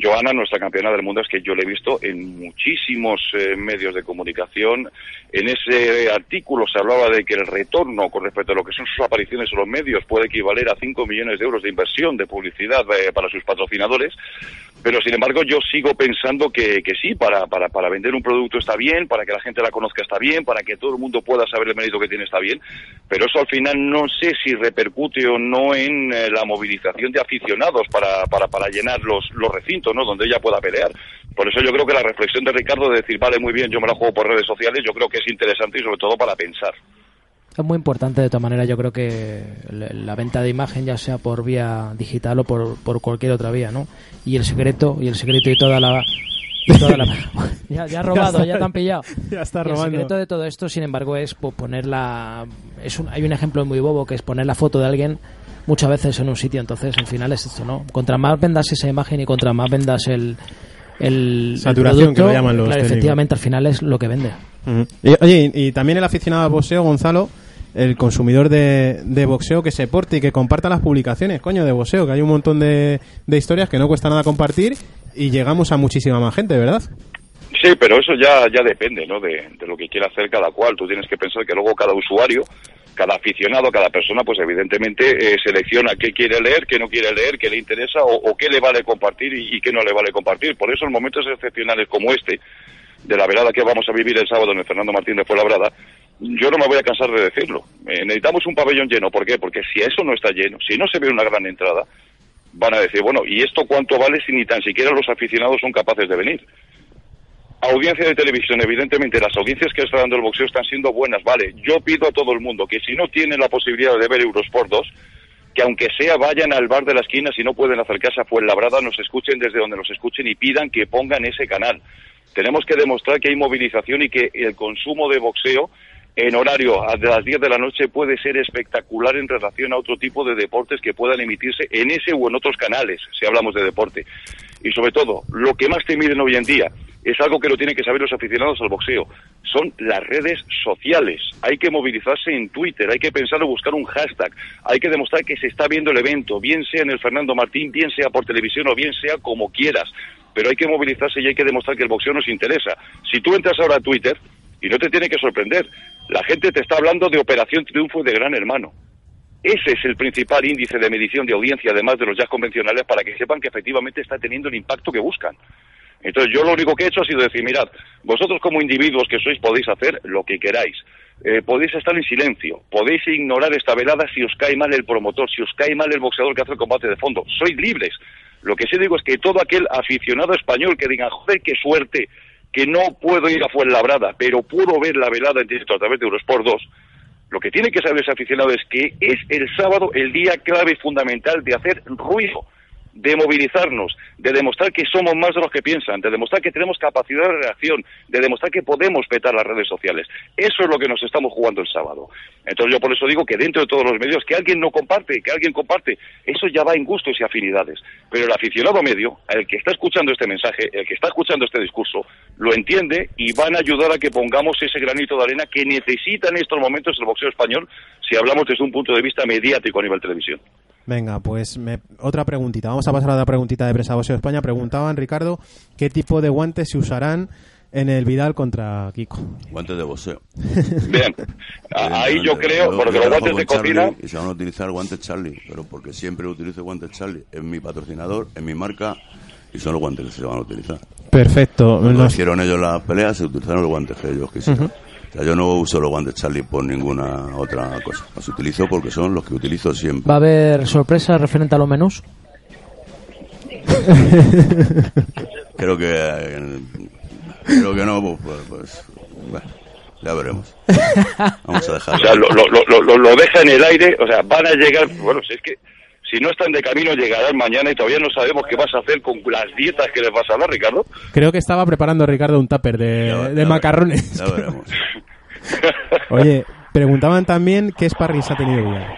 Joana, nuestra campeona del mundo, es que yo la he visto en muchísimos eh, medios de comunicación. En ese artículo se hablaba de que el retorno con respecto a lo que son sus apariciones en los medios puede equivaler a 5 millones de euros de inversión de publicidad eh, para sus patrocinadores. Pero, sin embargo, yo sigo pensando que, que sí, para, para, para vender un producto está bien, para que la gente la conozca está bien, para que todo el mundo pueda saber el mérito que tiene está bien, pero eso al final no sé si repercute o no en eh, la movilización de aficionados para, para, para llenar los, los recintos, ¿no? Donde ella pueda pelear. Por eso yo creo que la reflexión de Ricardo de decir, vale, muy bien, yo me la juego por redes sociales, yo creo que es interesante y sobre todo para pensar. Es muy importante, de todas maneras, yo creo que la venta de imagen, ya sea por vía digital o por, por cualquier otra vía, ¿no? Y el secreto, y el secreto y toda la... y toda la- ya, ya ha robado, ya, está- te han pillado. ya está Y robando. El secreto de todo esto, sin embargo, es po- poner la... Es un, hay un ejemplo muy bobo que es poner la foto de alguien muchas veces en un sitio. Entonces, al final es esto, ¿no? Contra más vendas esa imagen y contra más vendas el... el el Saturación, que lo llaman los claro, técnicos. efectivamente, al final es lo que vende. Y, oye, y, y también el aficionado al boxeo, Gonzalo, el consumidor de, de boxeo que se porte y que comparta las publicaciones, coño, de boxeo, que hay un montón de, de historias que no cuesta nada compartir y llegamos a muchísima más gente, ¿verdad? Sí, pero eso ya, ya depende, ¿no? De, de lo que quiera hacer cada cual. Tú tienes que pensar que luego cada usuario, cada aficionado, cada persona, pues evidentemente eh, selecciona qué quiere leer, qué no quiere leer, qué le interesa o, qué le vale compartir y, y qué no le vale compartir. Por eso en momentos excepcionales como este, de la velada que vamos a vivir el sábado en el Fernando Martín de Fuenlabrada, yo no me voy a cansar de decirlo. Eh, necesitamos un pabellón lleno. ¿Por qué? Porque si eso no está lleno, si no se ve una gran entrada, van a decir, bueno, ¿y esto cuánto vale si ni tan siquiera los aficionados son capaces de venir? Audiencia de televisión, evidentemente, las audiencias que está dando el boxeo están siendo buenas, vale. Yo pido a todo el mundo que si no tienen la posibilidad de ver Eurosport 2, que aunque sea vayan al bar de la esquina, si no pueden acercarse a Fuenlabrada, nos escuchen desde donde nos escuchen y pidan que pongan ese canal. Tenemos que demostrar que hay movilización y que el consumo de boxeo en horario a las 10 de la noche puede ser espectacular en relación a otro tipo de deportes que puedan emitirse en ese o en otros canales, si hablamos de deporte. Y sobre todo, lo que más te miden hoy en día es algo que lo tienen que saber los aficionados al boxeo. Son las redes sociales. Hay que movilizarse en Twitter, hay que pensar en buscar un hashtag, hay que demostrar que se está viendo el evento, bien sea en el Fernando Martín, bien sea por televisión o bien sea como quieras. Pero hay que movilizarse y hay que demostrar que el boxeo nos interesa. Si tú entras ahora a Twitter, y no te tiene que sorprender, la gente te está hablando de Operación Triunfo y de Gran Hermano. Ese es el principal índice de medición de audiencia, además de los jazz convencionales, para que sepan que efectivamente está teniendo el impacto que buscan. Entonces yo lo único que he hecho ha sido decir, mirad, vosotros como individuos que sois podéis hacer lo que queráis. Eh, podéis estar en silencio, podéis ignorar esta velada si os cae mal el promotor, si os cae mal el boxeador que hace el combate de fondo. Sois libres. Lo que sí digo es que todo aquel aficionado español que diga, joder, qué suerte, que no puedo ir a Fuenlabrada, pero puedo ver la velada en directo a través de Eurosport 2, lo que tiene que saber ese aficionado es que es el sábado el día clave fundamental de hacer ruido, de movilizarnos, de demostrar que somos más de los que piensan, de demostrar que tenemos capacidad de reacción, de demostrar que podemos petar las redes sociales. Eso es lo que nos estamos jugando el sábado. Entonces yo por eso digo que dentro de todos los medios, que alguien no comparte, que alguien comparte, eso ya va en gustos y afinidades. Pero el aficionado medio, el que está escuchando este mensaje, el que está escuchando este discurso, lo entiende y van a ayudar a que pongamos ese granito de arena que necesita en estos momentos el boxeo español si hablamos desde un punto de vista mediático a nivel televisión. Venga, pues me- otra preguntita. Vamos a pasar a otra preguntita de Presa Boxeo España. Preguntaban, Ricardo, ¿qué tipo de guantes se usarán en el Vidal contra Kiko? Guantes de boxeo. Bien, a- ahí yo creo, porque los guantes de cocina, Y se van a utilizar guantes Charlie, pero porque siempre utilizo guantes Charlie. Es mi patrocinador, es mi marca y son los guantes que se van a utilizar. Perfecto. Cuando Nos- hicieron ellos las peleas, se utilizaron los guantes que ellos quisieron. Ujú. O sea, yo no uso los guantes Charlie por ninguna otra cosa. Los utilizo porque son los que utilizo siempre. ¿Va a haber sorpresa referente a los menús? Creo que creo que no, pues, pues, pues, bueno, ya veremos. Vamos a o dejarlo. sea, lo, lo, lo, lo- lo deja en el aire, o sea, van a llegar, bueno, si es que si no están de camino llegarán mañana y todavía no sabemos qué vas a hacer con las dietas que les vas a dar, Ricardo. Creo que estaba preparando Ricardo un tupper de, de macarrones. Ya veremos. Oye, preguntaban también qué sparrings ha tenido Vidal.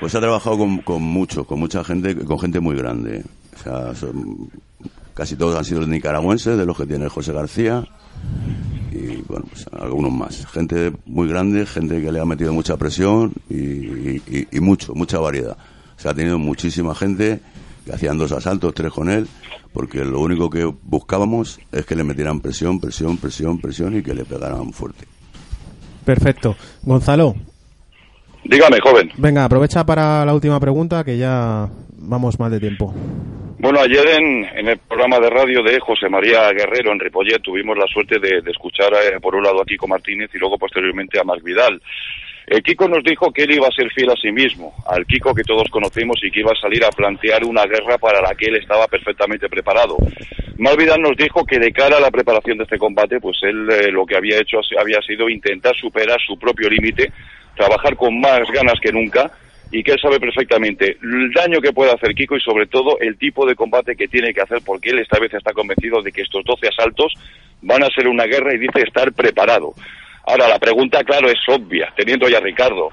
Pues ha trabajado con, con mucho, con mucha gente, con gente muy grande. O sea, son- casi todos han sido nicaragüenses, de los que tiene José García. Y bueno, pues algunos más. Gente muy grande, gente que le ha metido mucha presión y, y- y mucho, mucha variedad. O sea, ha tenido muchísima gente que hacían dos asaltos, tres con él, porque lo único que buscábamos es que le metieran presión, presión, presión, presión y que le pegaran fuerte. Perfecto. Gonzalo. Dígame, joven. Venga, aprovecha para la última pregunta que ya vamos mal de tiempo. Bueno, ayer en, el programa de radio de José María Guerrero en Ripollet tuvimos la suerte de, escuchar eh, por un lado a Kiko Martínez y luego posteriormente a Marc Vidal. El Kiko nos dijo que él iba a ser fiel a sí mismo, al Kiko que todos conocemos y que iba a salir a plantear una guerra para la que él estaba perfectamente preparado. Malvidal nos dijo que de cara a la preparación de este combate, pues él eh, lo que había hecho había sido intentar superar su propio límite, trabajar con más ganas que nunca y que él sabe perfectamente el daño que puede hacer Kiko y sobre todo el tipo de combate que tiene que hacer porque él esta vez está convencido de que estos 12 asaltos van a ser una guerra y dice estar preparado. Ahora, la pregunta, claro, es obvia, teniendo ya a Ricardo.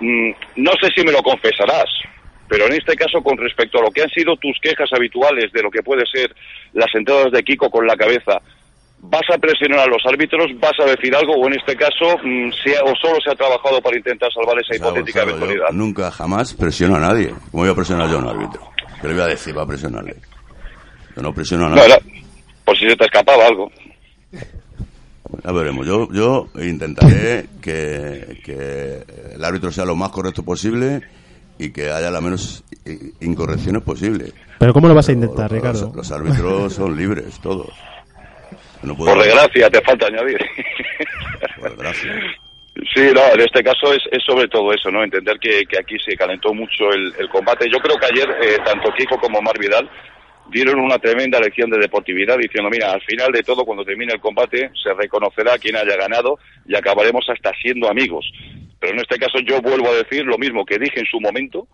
Mm, no sé si me lo confesarás, pero en este caso, con respecto a lo que han sido tus quejas habituales de lo que puede ser las entradas de Kiko con la cabeza, ¿vas a presionar a los árbitros? ¿Vas a decir algo? ¿O en este caso, mm, se ha- o solo se ha trabajado para intentar salvar esa hipotética Gonzalo, yo eventualidad? nunca jamás presiono a nadie. ¿Cómo voy a presionar yo a un árbitro? ¿Qué le voy a decir para presionarle? Yo no presiono a No, nadie. era por si se te escapaba algo. Ya veremos. Yo, yo intentaré que, que el árbitro sea lo más correcto posible y que haya las menos i- incorrecciones posible. Pero ¿cómo lo vas a intentar, Los, Ricardo? los árbitros son libres, todos. No puedo- Por desgracia, te falta añadir. Por desgracia. Sí, no, en este caso es, es sobre todo eso, ¿no? Entender que, que aquí se calentó mucho el, el combate. Yo creo que ayer, eh, tanto Kiko como Mar Vidal dieron una tremenda lección de deportividad diciendo, mira, al final de todo, cuando termine el combate, se reconocerá quién haya ganado y acabaremos hasta siendo amigos. Pero en este caso yo vuelvo a decir lo mismo que dije en su momento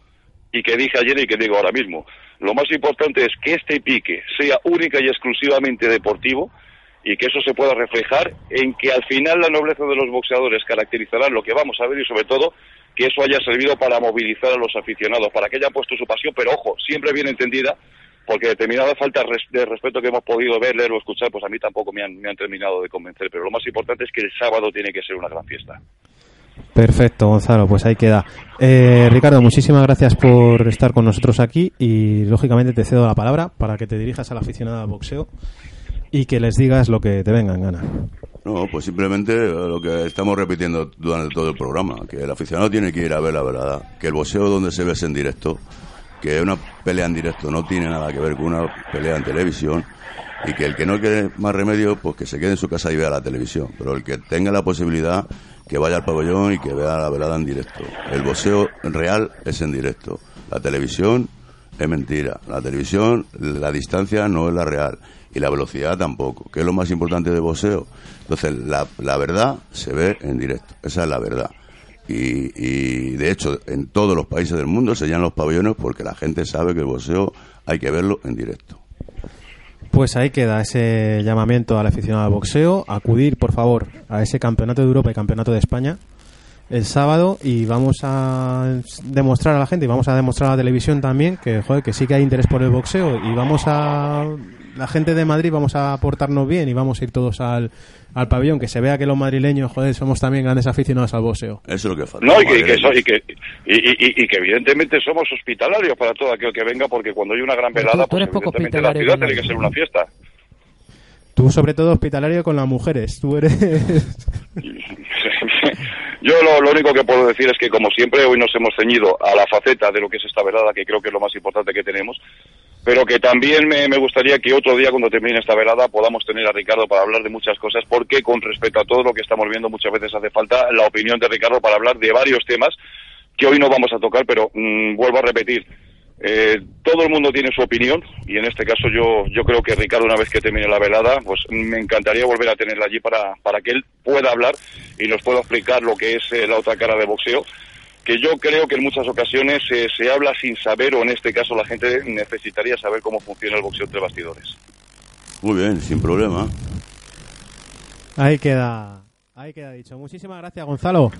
y que dije ayer y que digo ahora mismo. Lo más importante es que este pique sea única y exclusivamente deportivo y que eso se pueda reflejar en que al final la nobleza de los boxeadores caracterizará lo que vamos a ver y sobre todo que eso haya servido para movilizar a los aficionados, para que hayan puesto su pasión, pero ojo, siempre bien entendida, porque determinada falta res- de respeto que hemos podido ver, leer o escuchar, pues a mí tampoco me han, me han terminado de convencer, pero lo más importante es que el sábado tiene que ser una gran fiesta. Perfecto, Gonzalo, pues ahí queda. Eh, Ricardo, muchísimas gracias por estar con nosotros aquí y lógicamente te cedo la palabra para que te dirijas al aficionado al boxeo y que les digas lo que te venga en gana. No, pues simplemente eh, lo que estamos repitiendo durante todo el programa, que el aficionado tiene que ir a ver la verdad, que el boxeo donde se ve es en directo, que una pelea en directo no tiene nada que ver con una pelea en televisión y que el que no quiere más remedio, pues que se quede en su casa y vea la televisión, pero el que tenga la posibilidad, que vaya al pabellón y que vea la velada en directo. El boxeo real es en directo, la televisión es mentira, la televisión, la distancia no es la real y la velocidad tampoco, que es lo más importante de boxeo. Entonces, la, la verdad se ve en directo, esa es la verdad. Y, y, de hecho, en todos los países del mundo se llenan los pabellones porque la gente sabe que el boxeo hay que verlo en directo. Pues ahí queda ese llamamiento al aficionado al boxeo. Acudir, por favor, a ese campeonato de Europa y campeonato de España el sábado y vamos a demostrar a la gente y vamos a demostrar a la televisión también que, joder, que sí que hay interés por el boxeo y vamos a la gente de Madrid vamos a portarnos bien y vamos a ir todos al, al pabellón que se vea que los madrileños joder somos también grandes aficionados al boxeo Eso es lo que falta. No, y que, y que, Madre so- y que, y, y- y que evidentemente somos hospitalarios para todo aquel que venga, porque cuando hay una gran Pero tú- velada, tú pues eres poco evidentemente la ciudad tiene que ser una fiesta. tú sobre todo hospitalario con las mujeres tú eres Yo lo, lo único que puedo decir es que, como siempre, hoy nos hemos ceñido a la faceta de lo que es esta velada, que creo que es lo más importante que tenemos, pero que también me, gustaría que otro día, cuando termine esta velada, podamos tener a Ricardo para hablar de muchas cosas, porque con respecto a todo lo que estamos viendo, muchas veces hace falta la opinión de Ricardo para hablar de varios temas que hoy no vamos a tocar, pero mm, vuelvo a repetir. Eh, todo el mundo tiene su opinión y en este caso yo, yo creo que Ricardo una vez que termine la velada pues me encantaría volver a tenerla allí para, para que él pueda hablar y nos pueda explicar lo que es eh, la otra cara de boxeo que yo creo que en muchas ocasiones eh, se habla sin saber o en este caso la gente necesitaría saber cómo funciona el boxeo entre bastidores. Muy bien, sin problema. ahí queda ahí queda dicho muchísimas gracias Gonzalo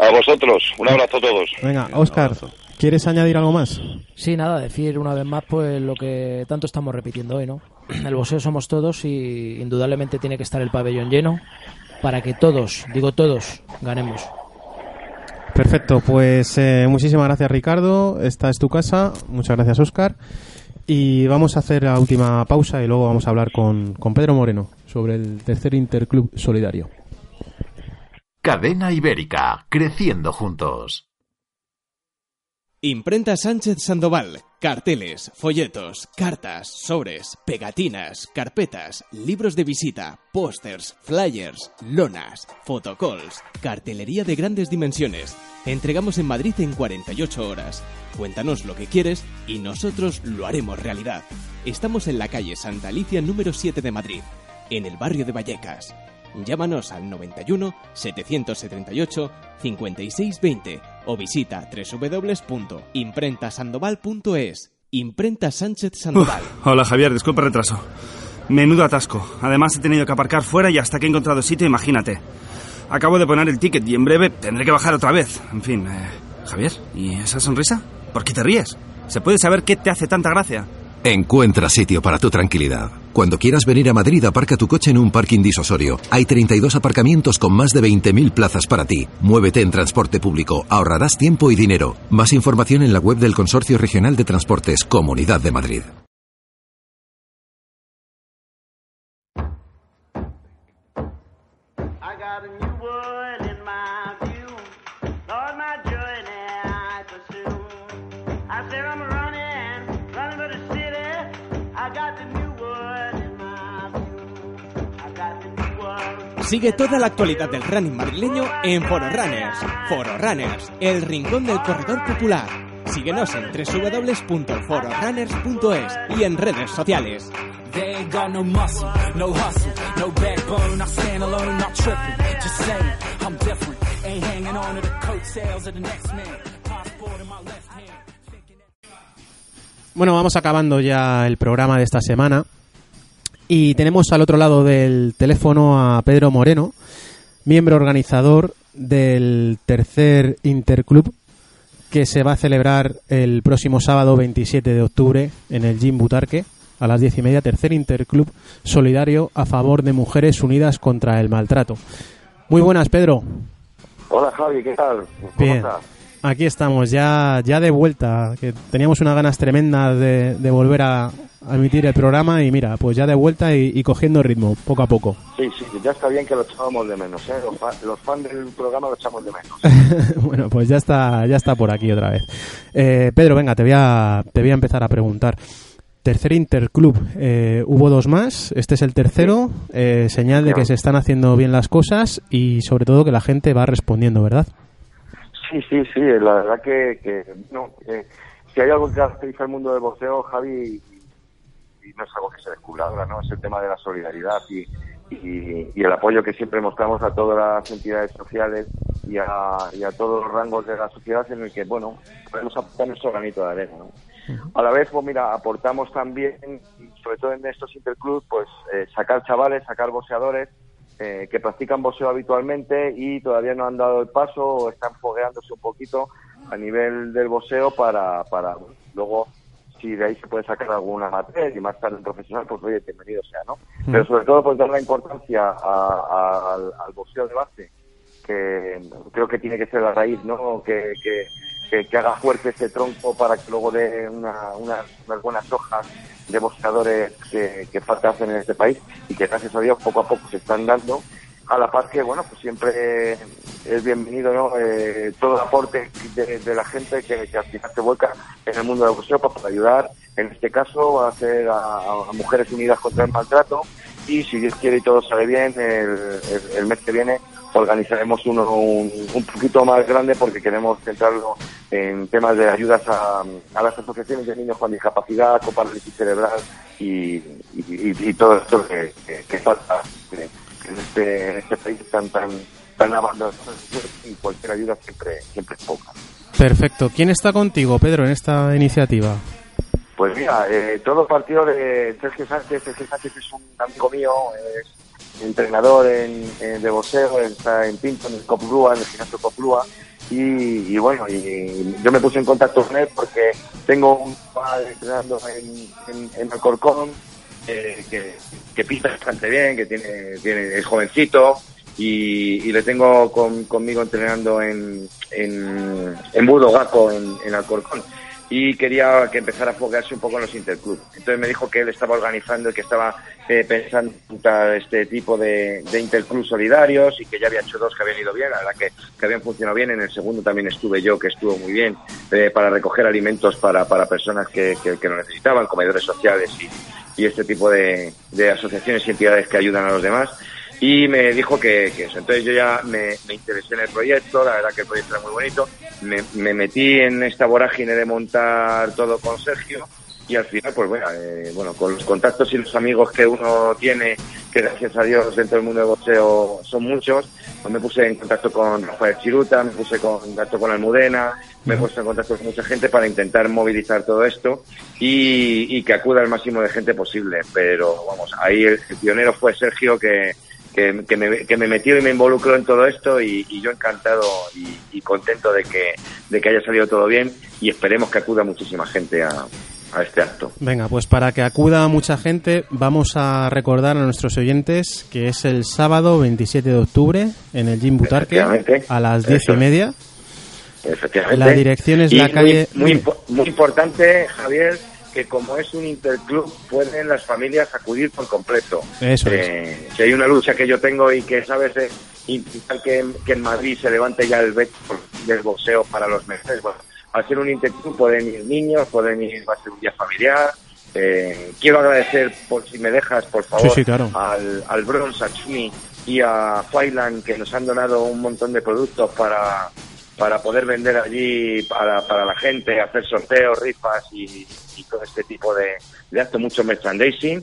A vosotros, un abrazo a todos. venga Oscar ¿quieres añadir algo más? Sí, nada, decir una vez más pues lo que tanto estamos repitiendo hoy, ¿no? El boxeo somos todos y indudablemente tiene que estar el pabellón lleno para que todos, digo todos, ganemos. Perfecto, pues eh, muchísimas gracias Ricardo, esta es tu casa, muchas gracias Oscar y vamos a hacer la última pausa y luego vamos a hablar con, con Pedro Moreno sobre el tercer Interclub Solidario. Cadena Ibérica, creciendo juntos. Imprenta Sánchez Sandoval. Carteles, folletos, cartas, sobres, pegatinas, carpetas, libros de visita, pósters, flyers, lonas, fotocalls, cartelería de grandes dimensiones. Entregamos en Madrid en 48 horas. Cuéntanos lo que quieres y nosotros lo haremos realidad. Estamos en la calle Santa Alicia número 7 de Madrid, en el barrio de Vallecas. Llámanos al 91 778 5620 o visita www.imprentasandoval.es. Imprenta Sánchez Sandoval. Uf, hola Javier, disculpa el retraso. Menudo atasco. Además he tenido que aparcar fuera y hasta que he encontrado sitio, imagínate. Acabo de poner el ticket y en breve tendré que bajar otra vez. En fin, eh, Javier, ¿y esa sonrisa? ¿Por qué te ríes? ¿Se puede saber qué te hace tanta gracia? Encuentra sitio para tu tranquilidad. Cuando quieras venir a Madrid, aparca tu coche en un parking disosorio. Hay 32 aparcamientos con más de 20.000 plazas para ti. Muévete en transporte público, ahorrarás tiempo y dinero. Más información en la web del Consorcio Regional de Transportes Comunidad de Madrid. Sigue toda la actualidad del running madrileño en Foro Runners. Foro Runners, el rincón del corredor popular. Síguenos en www.fororunners.es y en redes sociales. Bueno, vamos acabando ya el programa de esta semana y tenemos al otro lado del teléfono a Pedro Moreno, miembro organizador del tercer Interclub que se va a celebrar el próximo sábado 27 de octubre en el Gym Butarque a las diez y media, tercer Interclub solidario a favor de mujeres unidas contra el maltrato. Muy buenas, Pedro. Hola Javi, ¿qué tal? ¿Cómo Bien. estás? Aquí estamos, ya, ya de vuelta, que teníamos unas ganas tremendas de, de volver a, a emitir el programa y mira, pues ya de vuelta y, y cogiendo ritmo, poco a poco. Sí, sí, ya está bien que lo echábamos de menos, ¿eh? Los, fa- los fans del programa lo echamos de menos. bueno, pues ya está, ya está por aquí otra vez. Eh, Pedro, venga, te voy a, te voy a empezar a preguntar. Tercer Interclub, eh, hubo dos más, este es el tercero, eh, señal de que se están haciendo bien las cosas y sobre todo que la gente va respondiendo, ¿verdad? Sí, sí, sí, la verdad que, que no, eh, si hay algo que caracteriza el mundo del boxeo, Javi, y, y no es algo que se descubra ahora, ¿no? Es el tema de la solidaridad y, y, y el apoyo que siempre mostramos a todas las entidades sociales y a, y a todos los rangos de la sociedad en el que, bueno, podemos aportar nuestro granito de arena, ¿no? A la vez, pues mira, aportamos también, sobre todo en estos interclubs, pues eh, sacar chavales, sacar boxeadores eh, que practican boxeo habitualmente y todavía no han dado el paso o están fogueándose un poquito a nivel del boxeo para, para luego si de ahí se puede sacar alguna amateur y más tarde un profesional, pues oye, bienvenido sea, ¿no? Mm. Pero sobre todo pues dar la importancia a- a- al, al boxeo de base, que creo que tiene que ser la raíz, ¿no? Que, que, que, haga fuerte ese tronco para que luego dé una, una- unas buenas hojas de boxeadores que, que falta hacen en este país y que gracias a Dios poco a poco se están dando a la par que bueno pues siempre es bienvenido ¿no? Eh, todo el aporte de, la gente que, que al final se vuelca en el mundo del boxeo para ayudar en este caso a hacer a, a mujeres unidas contra el maltrato y si Dios quiere y todo sale bien el, el- el mes que viene organizaremos uno un, un poquito más grande porque queremos centrarlo en temas de ayudas a, a las asociaciones de niños con discapacidad, con parálisis cerebral y, y- y- todo esto que, que- que falta en este, en este país tan tan tan abandonados y cualquier ayuda siempre siempre es poca. Perfecto. ¿Quién está contigo, Pedro, en esta iniciativa? Pues mira, eh, todo partido de Sergio Sánchez. Sergio Sánchez es un amigo mío, es entrenador en, de boxeo, está en Pinto, en el Coplúa, en el gimnasio Coplúa. Y, y bueno, y yo me puse en contacto con él porque tengo un padre entrenando en, en, Alcorcón eh, que, que pisa bastante bien, que tiene, tiene es jovencito y, le tengo con- conmigo entrenando en, en, en Budo Gaco, en Alcorcón. Y quería que empezara a foguearse un poco en los interclubs. Entonces me dijo que él estaba organizando y que estaba eh, pensando este tipo de, de interclubs solidarios y que ya había hecho dos que habían ido bien, la verdad que, que habían funcionado bien. En el segundo también estuve yo, que estuvo muy bien, eh, para recoger alimentos para, para personas que, que, que lo necesitaban, comedores sociales y, y este tipo de, de asociaciones y entidades que ayudan a los demás y me dijo que, que eso. Entonces yo ya me, me interesé en el proyecto, la verdad que el proyecto era muy bonito, me, me metí en esta vorágine de montar todo con Sergio y al final, pues bueno, eh, bueno, con los contactos y los amigos que uno tiene, que gracias a Dios dentro del mundo del boxeo son muchos, pues me puse en contacto con Rafael Chiruta, me puse en contacto con Almudena, me he puesto en contacto con mucha gente para intentar movilizar todo esto y, y que acuda el máximo de gente posible. Pero vamos, ahí el, el pionero fue Sergio que, que, que me, que me metió y me involucró en todo esto y, y yo encantado y, y contento de que, de que haya salido todo bien y esperemos que acuda muchísima gente a, a este acto. Venga, pues para que acuda mucha gente, vamos a recordar a nuestros oyentes que es el sábado 27 de octubre en el Gym Butarque a las 10 Eso y media. Efectivamente. La dirección es Y la muy- calle- Muy, impo- muy importante, Javier, que como es un interclub, pueden las familias acudir por completo. Eso Eh, Si hay una lucha que yo tengo y que sabes de intentar que, en- que en Madrid se levante ya el veto del boxeo para los meses, bueno, al ser un interclub pueden ir niños, pueden ir, va a ser un día familiar. Eh, quiero agradecer, por si me dejas, por favor, Sí, sí, claro. al, al Bronx, a Chumi y a Failan que nos han donado un montón de productos para, para poder vender allí para, para la gente, hacer sorteos, rifas y, y todo este tipo de, de actos, mucho merchandising.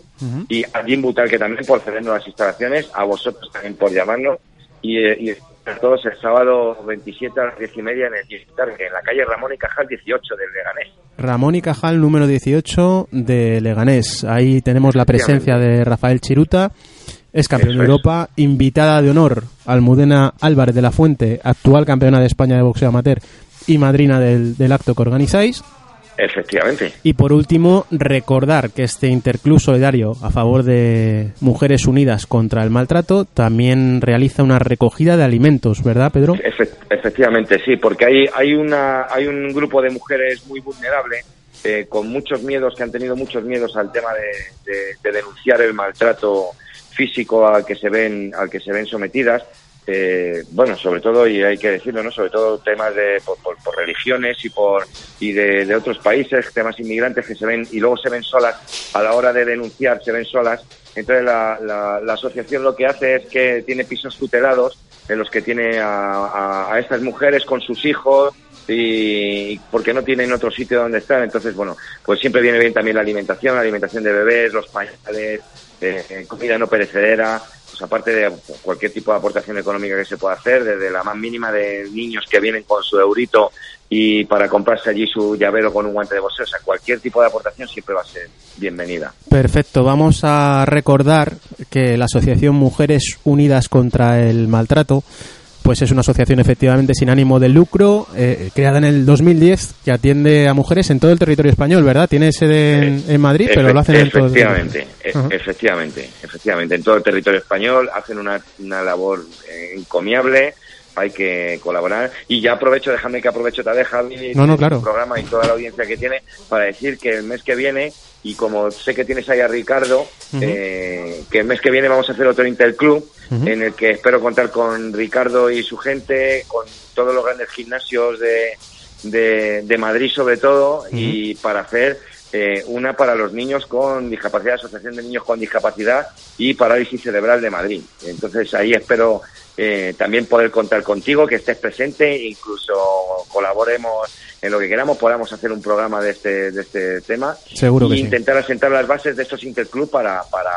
Y a Jim Butal, que también por cedernos las instalaciones, a vosotros también por llamarnos. Y, y a todos el sábado 27 a las 10 y media en el en la calle Ramón y Cajal 18 del Leganés. Ramón y Cajal, número 18 de Leganés. Ahí tenemos la presencia de Rafael Chiruta, es campeón de. Europa, invitada de honor Almudena Álvarez de la Fuente, actual campeona de España de boxeo amateur y madrina del, del acto que organizáis. Efectivamente. Y por último, recordar que este interclub solidario a favor de Mujeres Unidas contra el Maltrato también realiza una recogida de alimentos, ¿verdad, Pedro? Efe- efectivamente, sí, porque hay, hay, una, hay un grupo de mujeres muy vulnerable, eh, con muchos miedos, que han tenido muchos miedos al tema de, de- de denunciar el maltrato físico al que se ven, al que se ven sometidas. Eh, bueno, sobre todo, y hay que decirlo, ¿no? Sobre todo temas de, por, religiones y por, y de, otros países, temas inmigrantes que se ven, y luego se ven solas, a la hora de denunciar se ven solas. Entonces la, la, asociación lo que hace es que tiene pisos tutelados en los que tiene a, a- a estas mujeres con sus hijos y porque no tienen otro sitio donde estar. Entonces, bueno, pues siempre viene bien también la alimentación, la alimentación de bebés, los pañales, eh, comida no perecedera, pues aparte de cualquier tipo de aportación económica que se pueda hacer, desde la más mínima de niños que vienen con su eurito y para comprarse allí su llavero con un guante de boxeo, o sea, cualquier tipo de aportación siempre va a ser bienvenida. Perfecto, vamos a recordar que la Asociación Mujeres Unidas contra el Maltrato pues es una asociación efectivamente sin ánimo de lucro, eh, creada en el 2010, que atiende a mujeres en todo el territorio español, ¿verdad? Tiene sede en, en Madrid, pero Efe- lo hacen en todo el efectivamente, e- efectivamente, efectivamente, en todo el territorio español hacen una, una labor eh, encomiable, hay que colaborar y ya aprovecho, déjame que aprovecho también Javi, No, no, tu claro. programa y toda la audiencia que tiene para decir que el mes que viene y como sé que tienes ahí a Ricardo, eh, que el mes que viene vamos a hacer otro Interclub en el que espero contar con Ricardo y su gente, con todos los grandes gimnasios de, de, de Madrid sobre todo, y para hacer eh, una para los niños con discapacidad, Asociación de Niños con Discapacidad y Parálisis Cerebral de Madrid. Entonces ahí espero eh, también poder contar contigo, que estés presente, incluso colaboremos en lo que queramos, podamos hacer un programa de este, de este tema Seguro que sí. intentar asentar las bases de estos interclub para, para,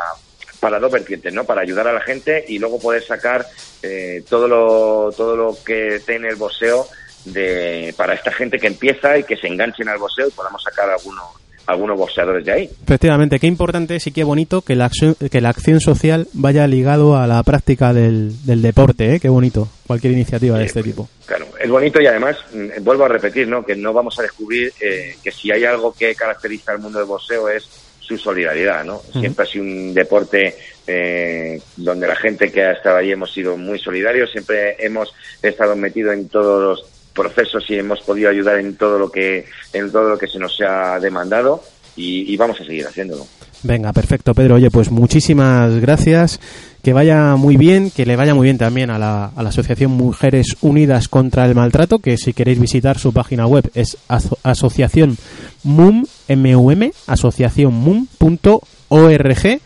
para dos vertientes, ¿no? Para ayudar a la gente y luego poder sacar eh, todo lo todo lo que tiene el boxeo de para esta gente que empieza y que se enganchen al boxeo y podamos sacar algunos algunos boxeadores de ahí. Efectivamente, qué importante y qué bonito que la acción, que la acción social vaya ligado a la práctica del, del deporte, ¿eh? Qué bonito, cualquier iniciativa de este tipo. Claro, es bonito y además, mm, vuelvo a repetir, ¿no? Que no vamos a descubrir eh, que si hay algo que caracteriza al mundo del boxeo es su solidaridad, ¿no? Siempre ha sido un deporte eh, donde la gente que ha estado ahí hemos sido muy solidarios, siempre hemos estado metidos en todos los procesos y hemos podido ayudar en todo lo que en todo lo que se nos ha demandado y, y vamos a seguir haciéndolo. Venga, perfecto, Pedro. Oye, pues muchísimas gracias. Que vaya muy bien, que le vaya muy bien también a la, a la Asociación Mujeres Unidas contra el Maltrato, que si queréis visitar su página web es aso- asociación MUM, M-U-M, asociacionmum.org.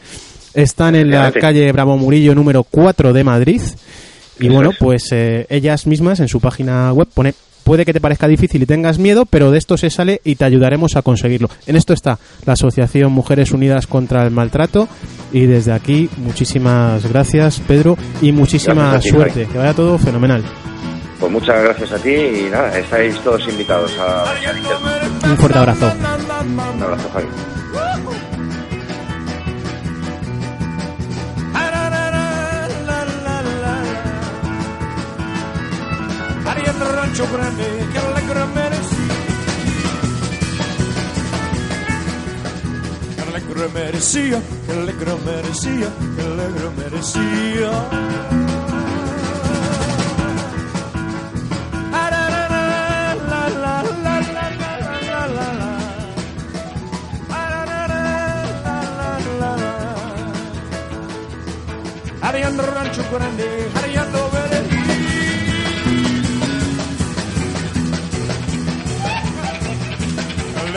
Están en la calle Bravo Murillo número 4 de Madrid. Y Eso bueno, es. pues eh, ellas mismas en su página web pone puede que te parezca difícil y tengas miedo, pero de esto se sale y te ayudaremos a conseguirlo. En esto está la Asociación Mujeres Unidas contra el Maltrato y desde aquí muchísimas gracias Pedro y muchísima ti, suerte. Javi. Que vaya todo fenomenal. Pues muchas gracias a ti y nada, estáis todos invitados a. Un fuerte abrazo. Un abrazo, Javi. Rancho Grande, que alegre merecía. Que alegre merecía, que alegre merecía, que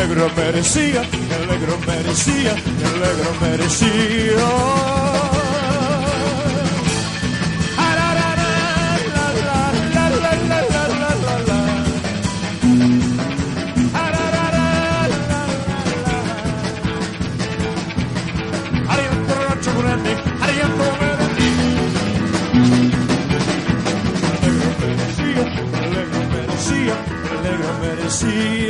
Alegre merecía, que alegre merecía, que alegre merecía. Que alegre merecía.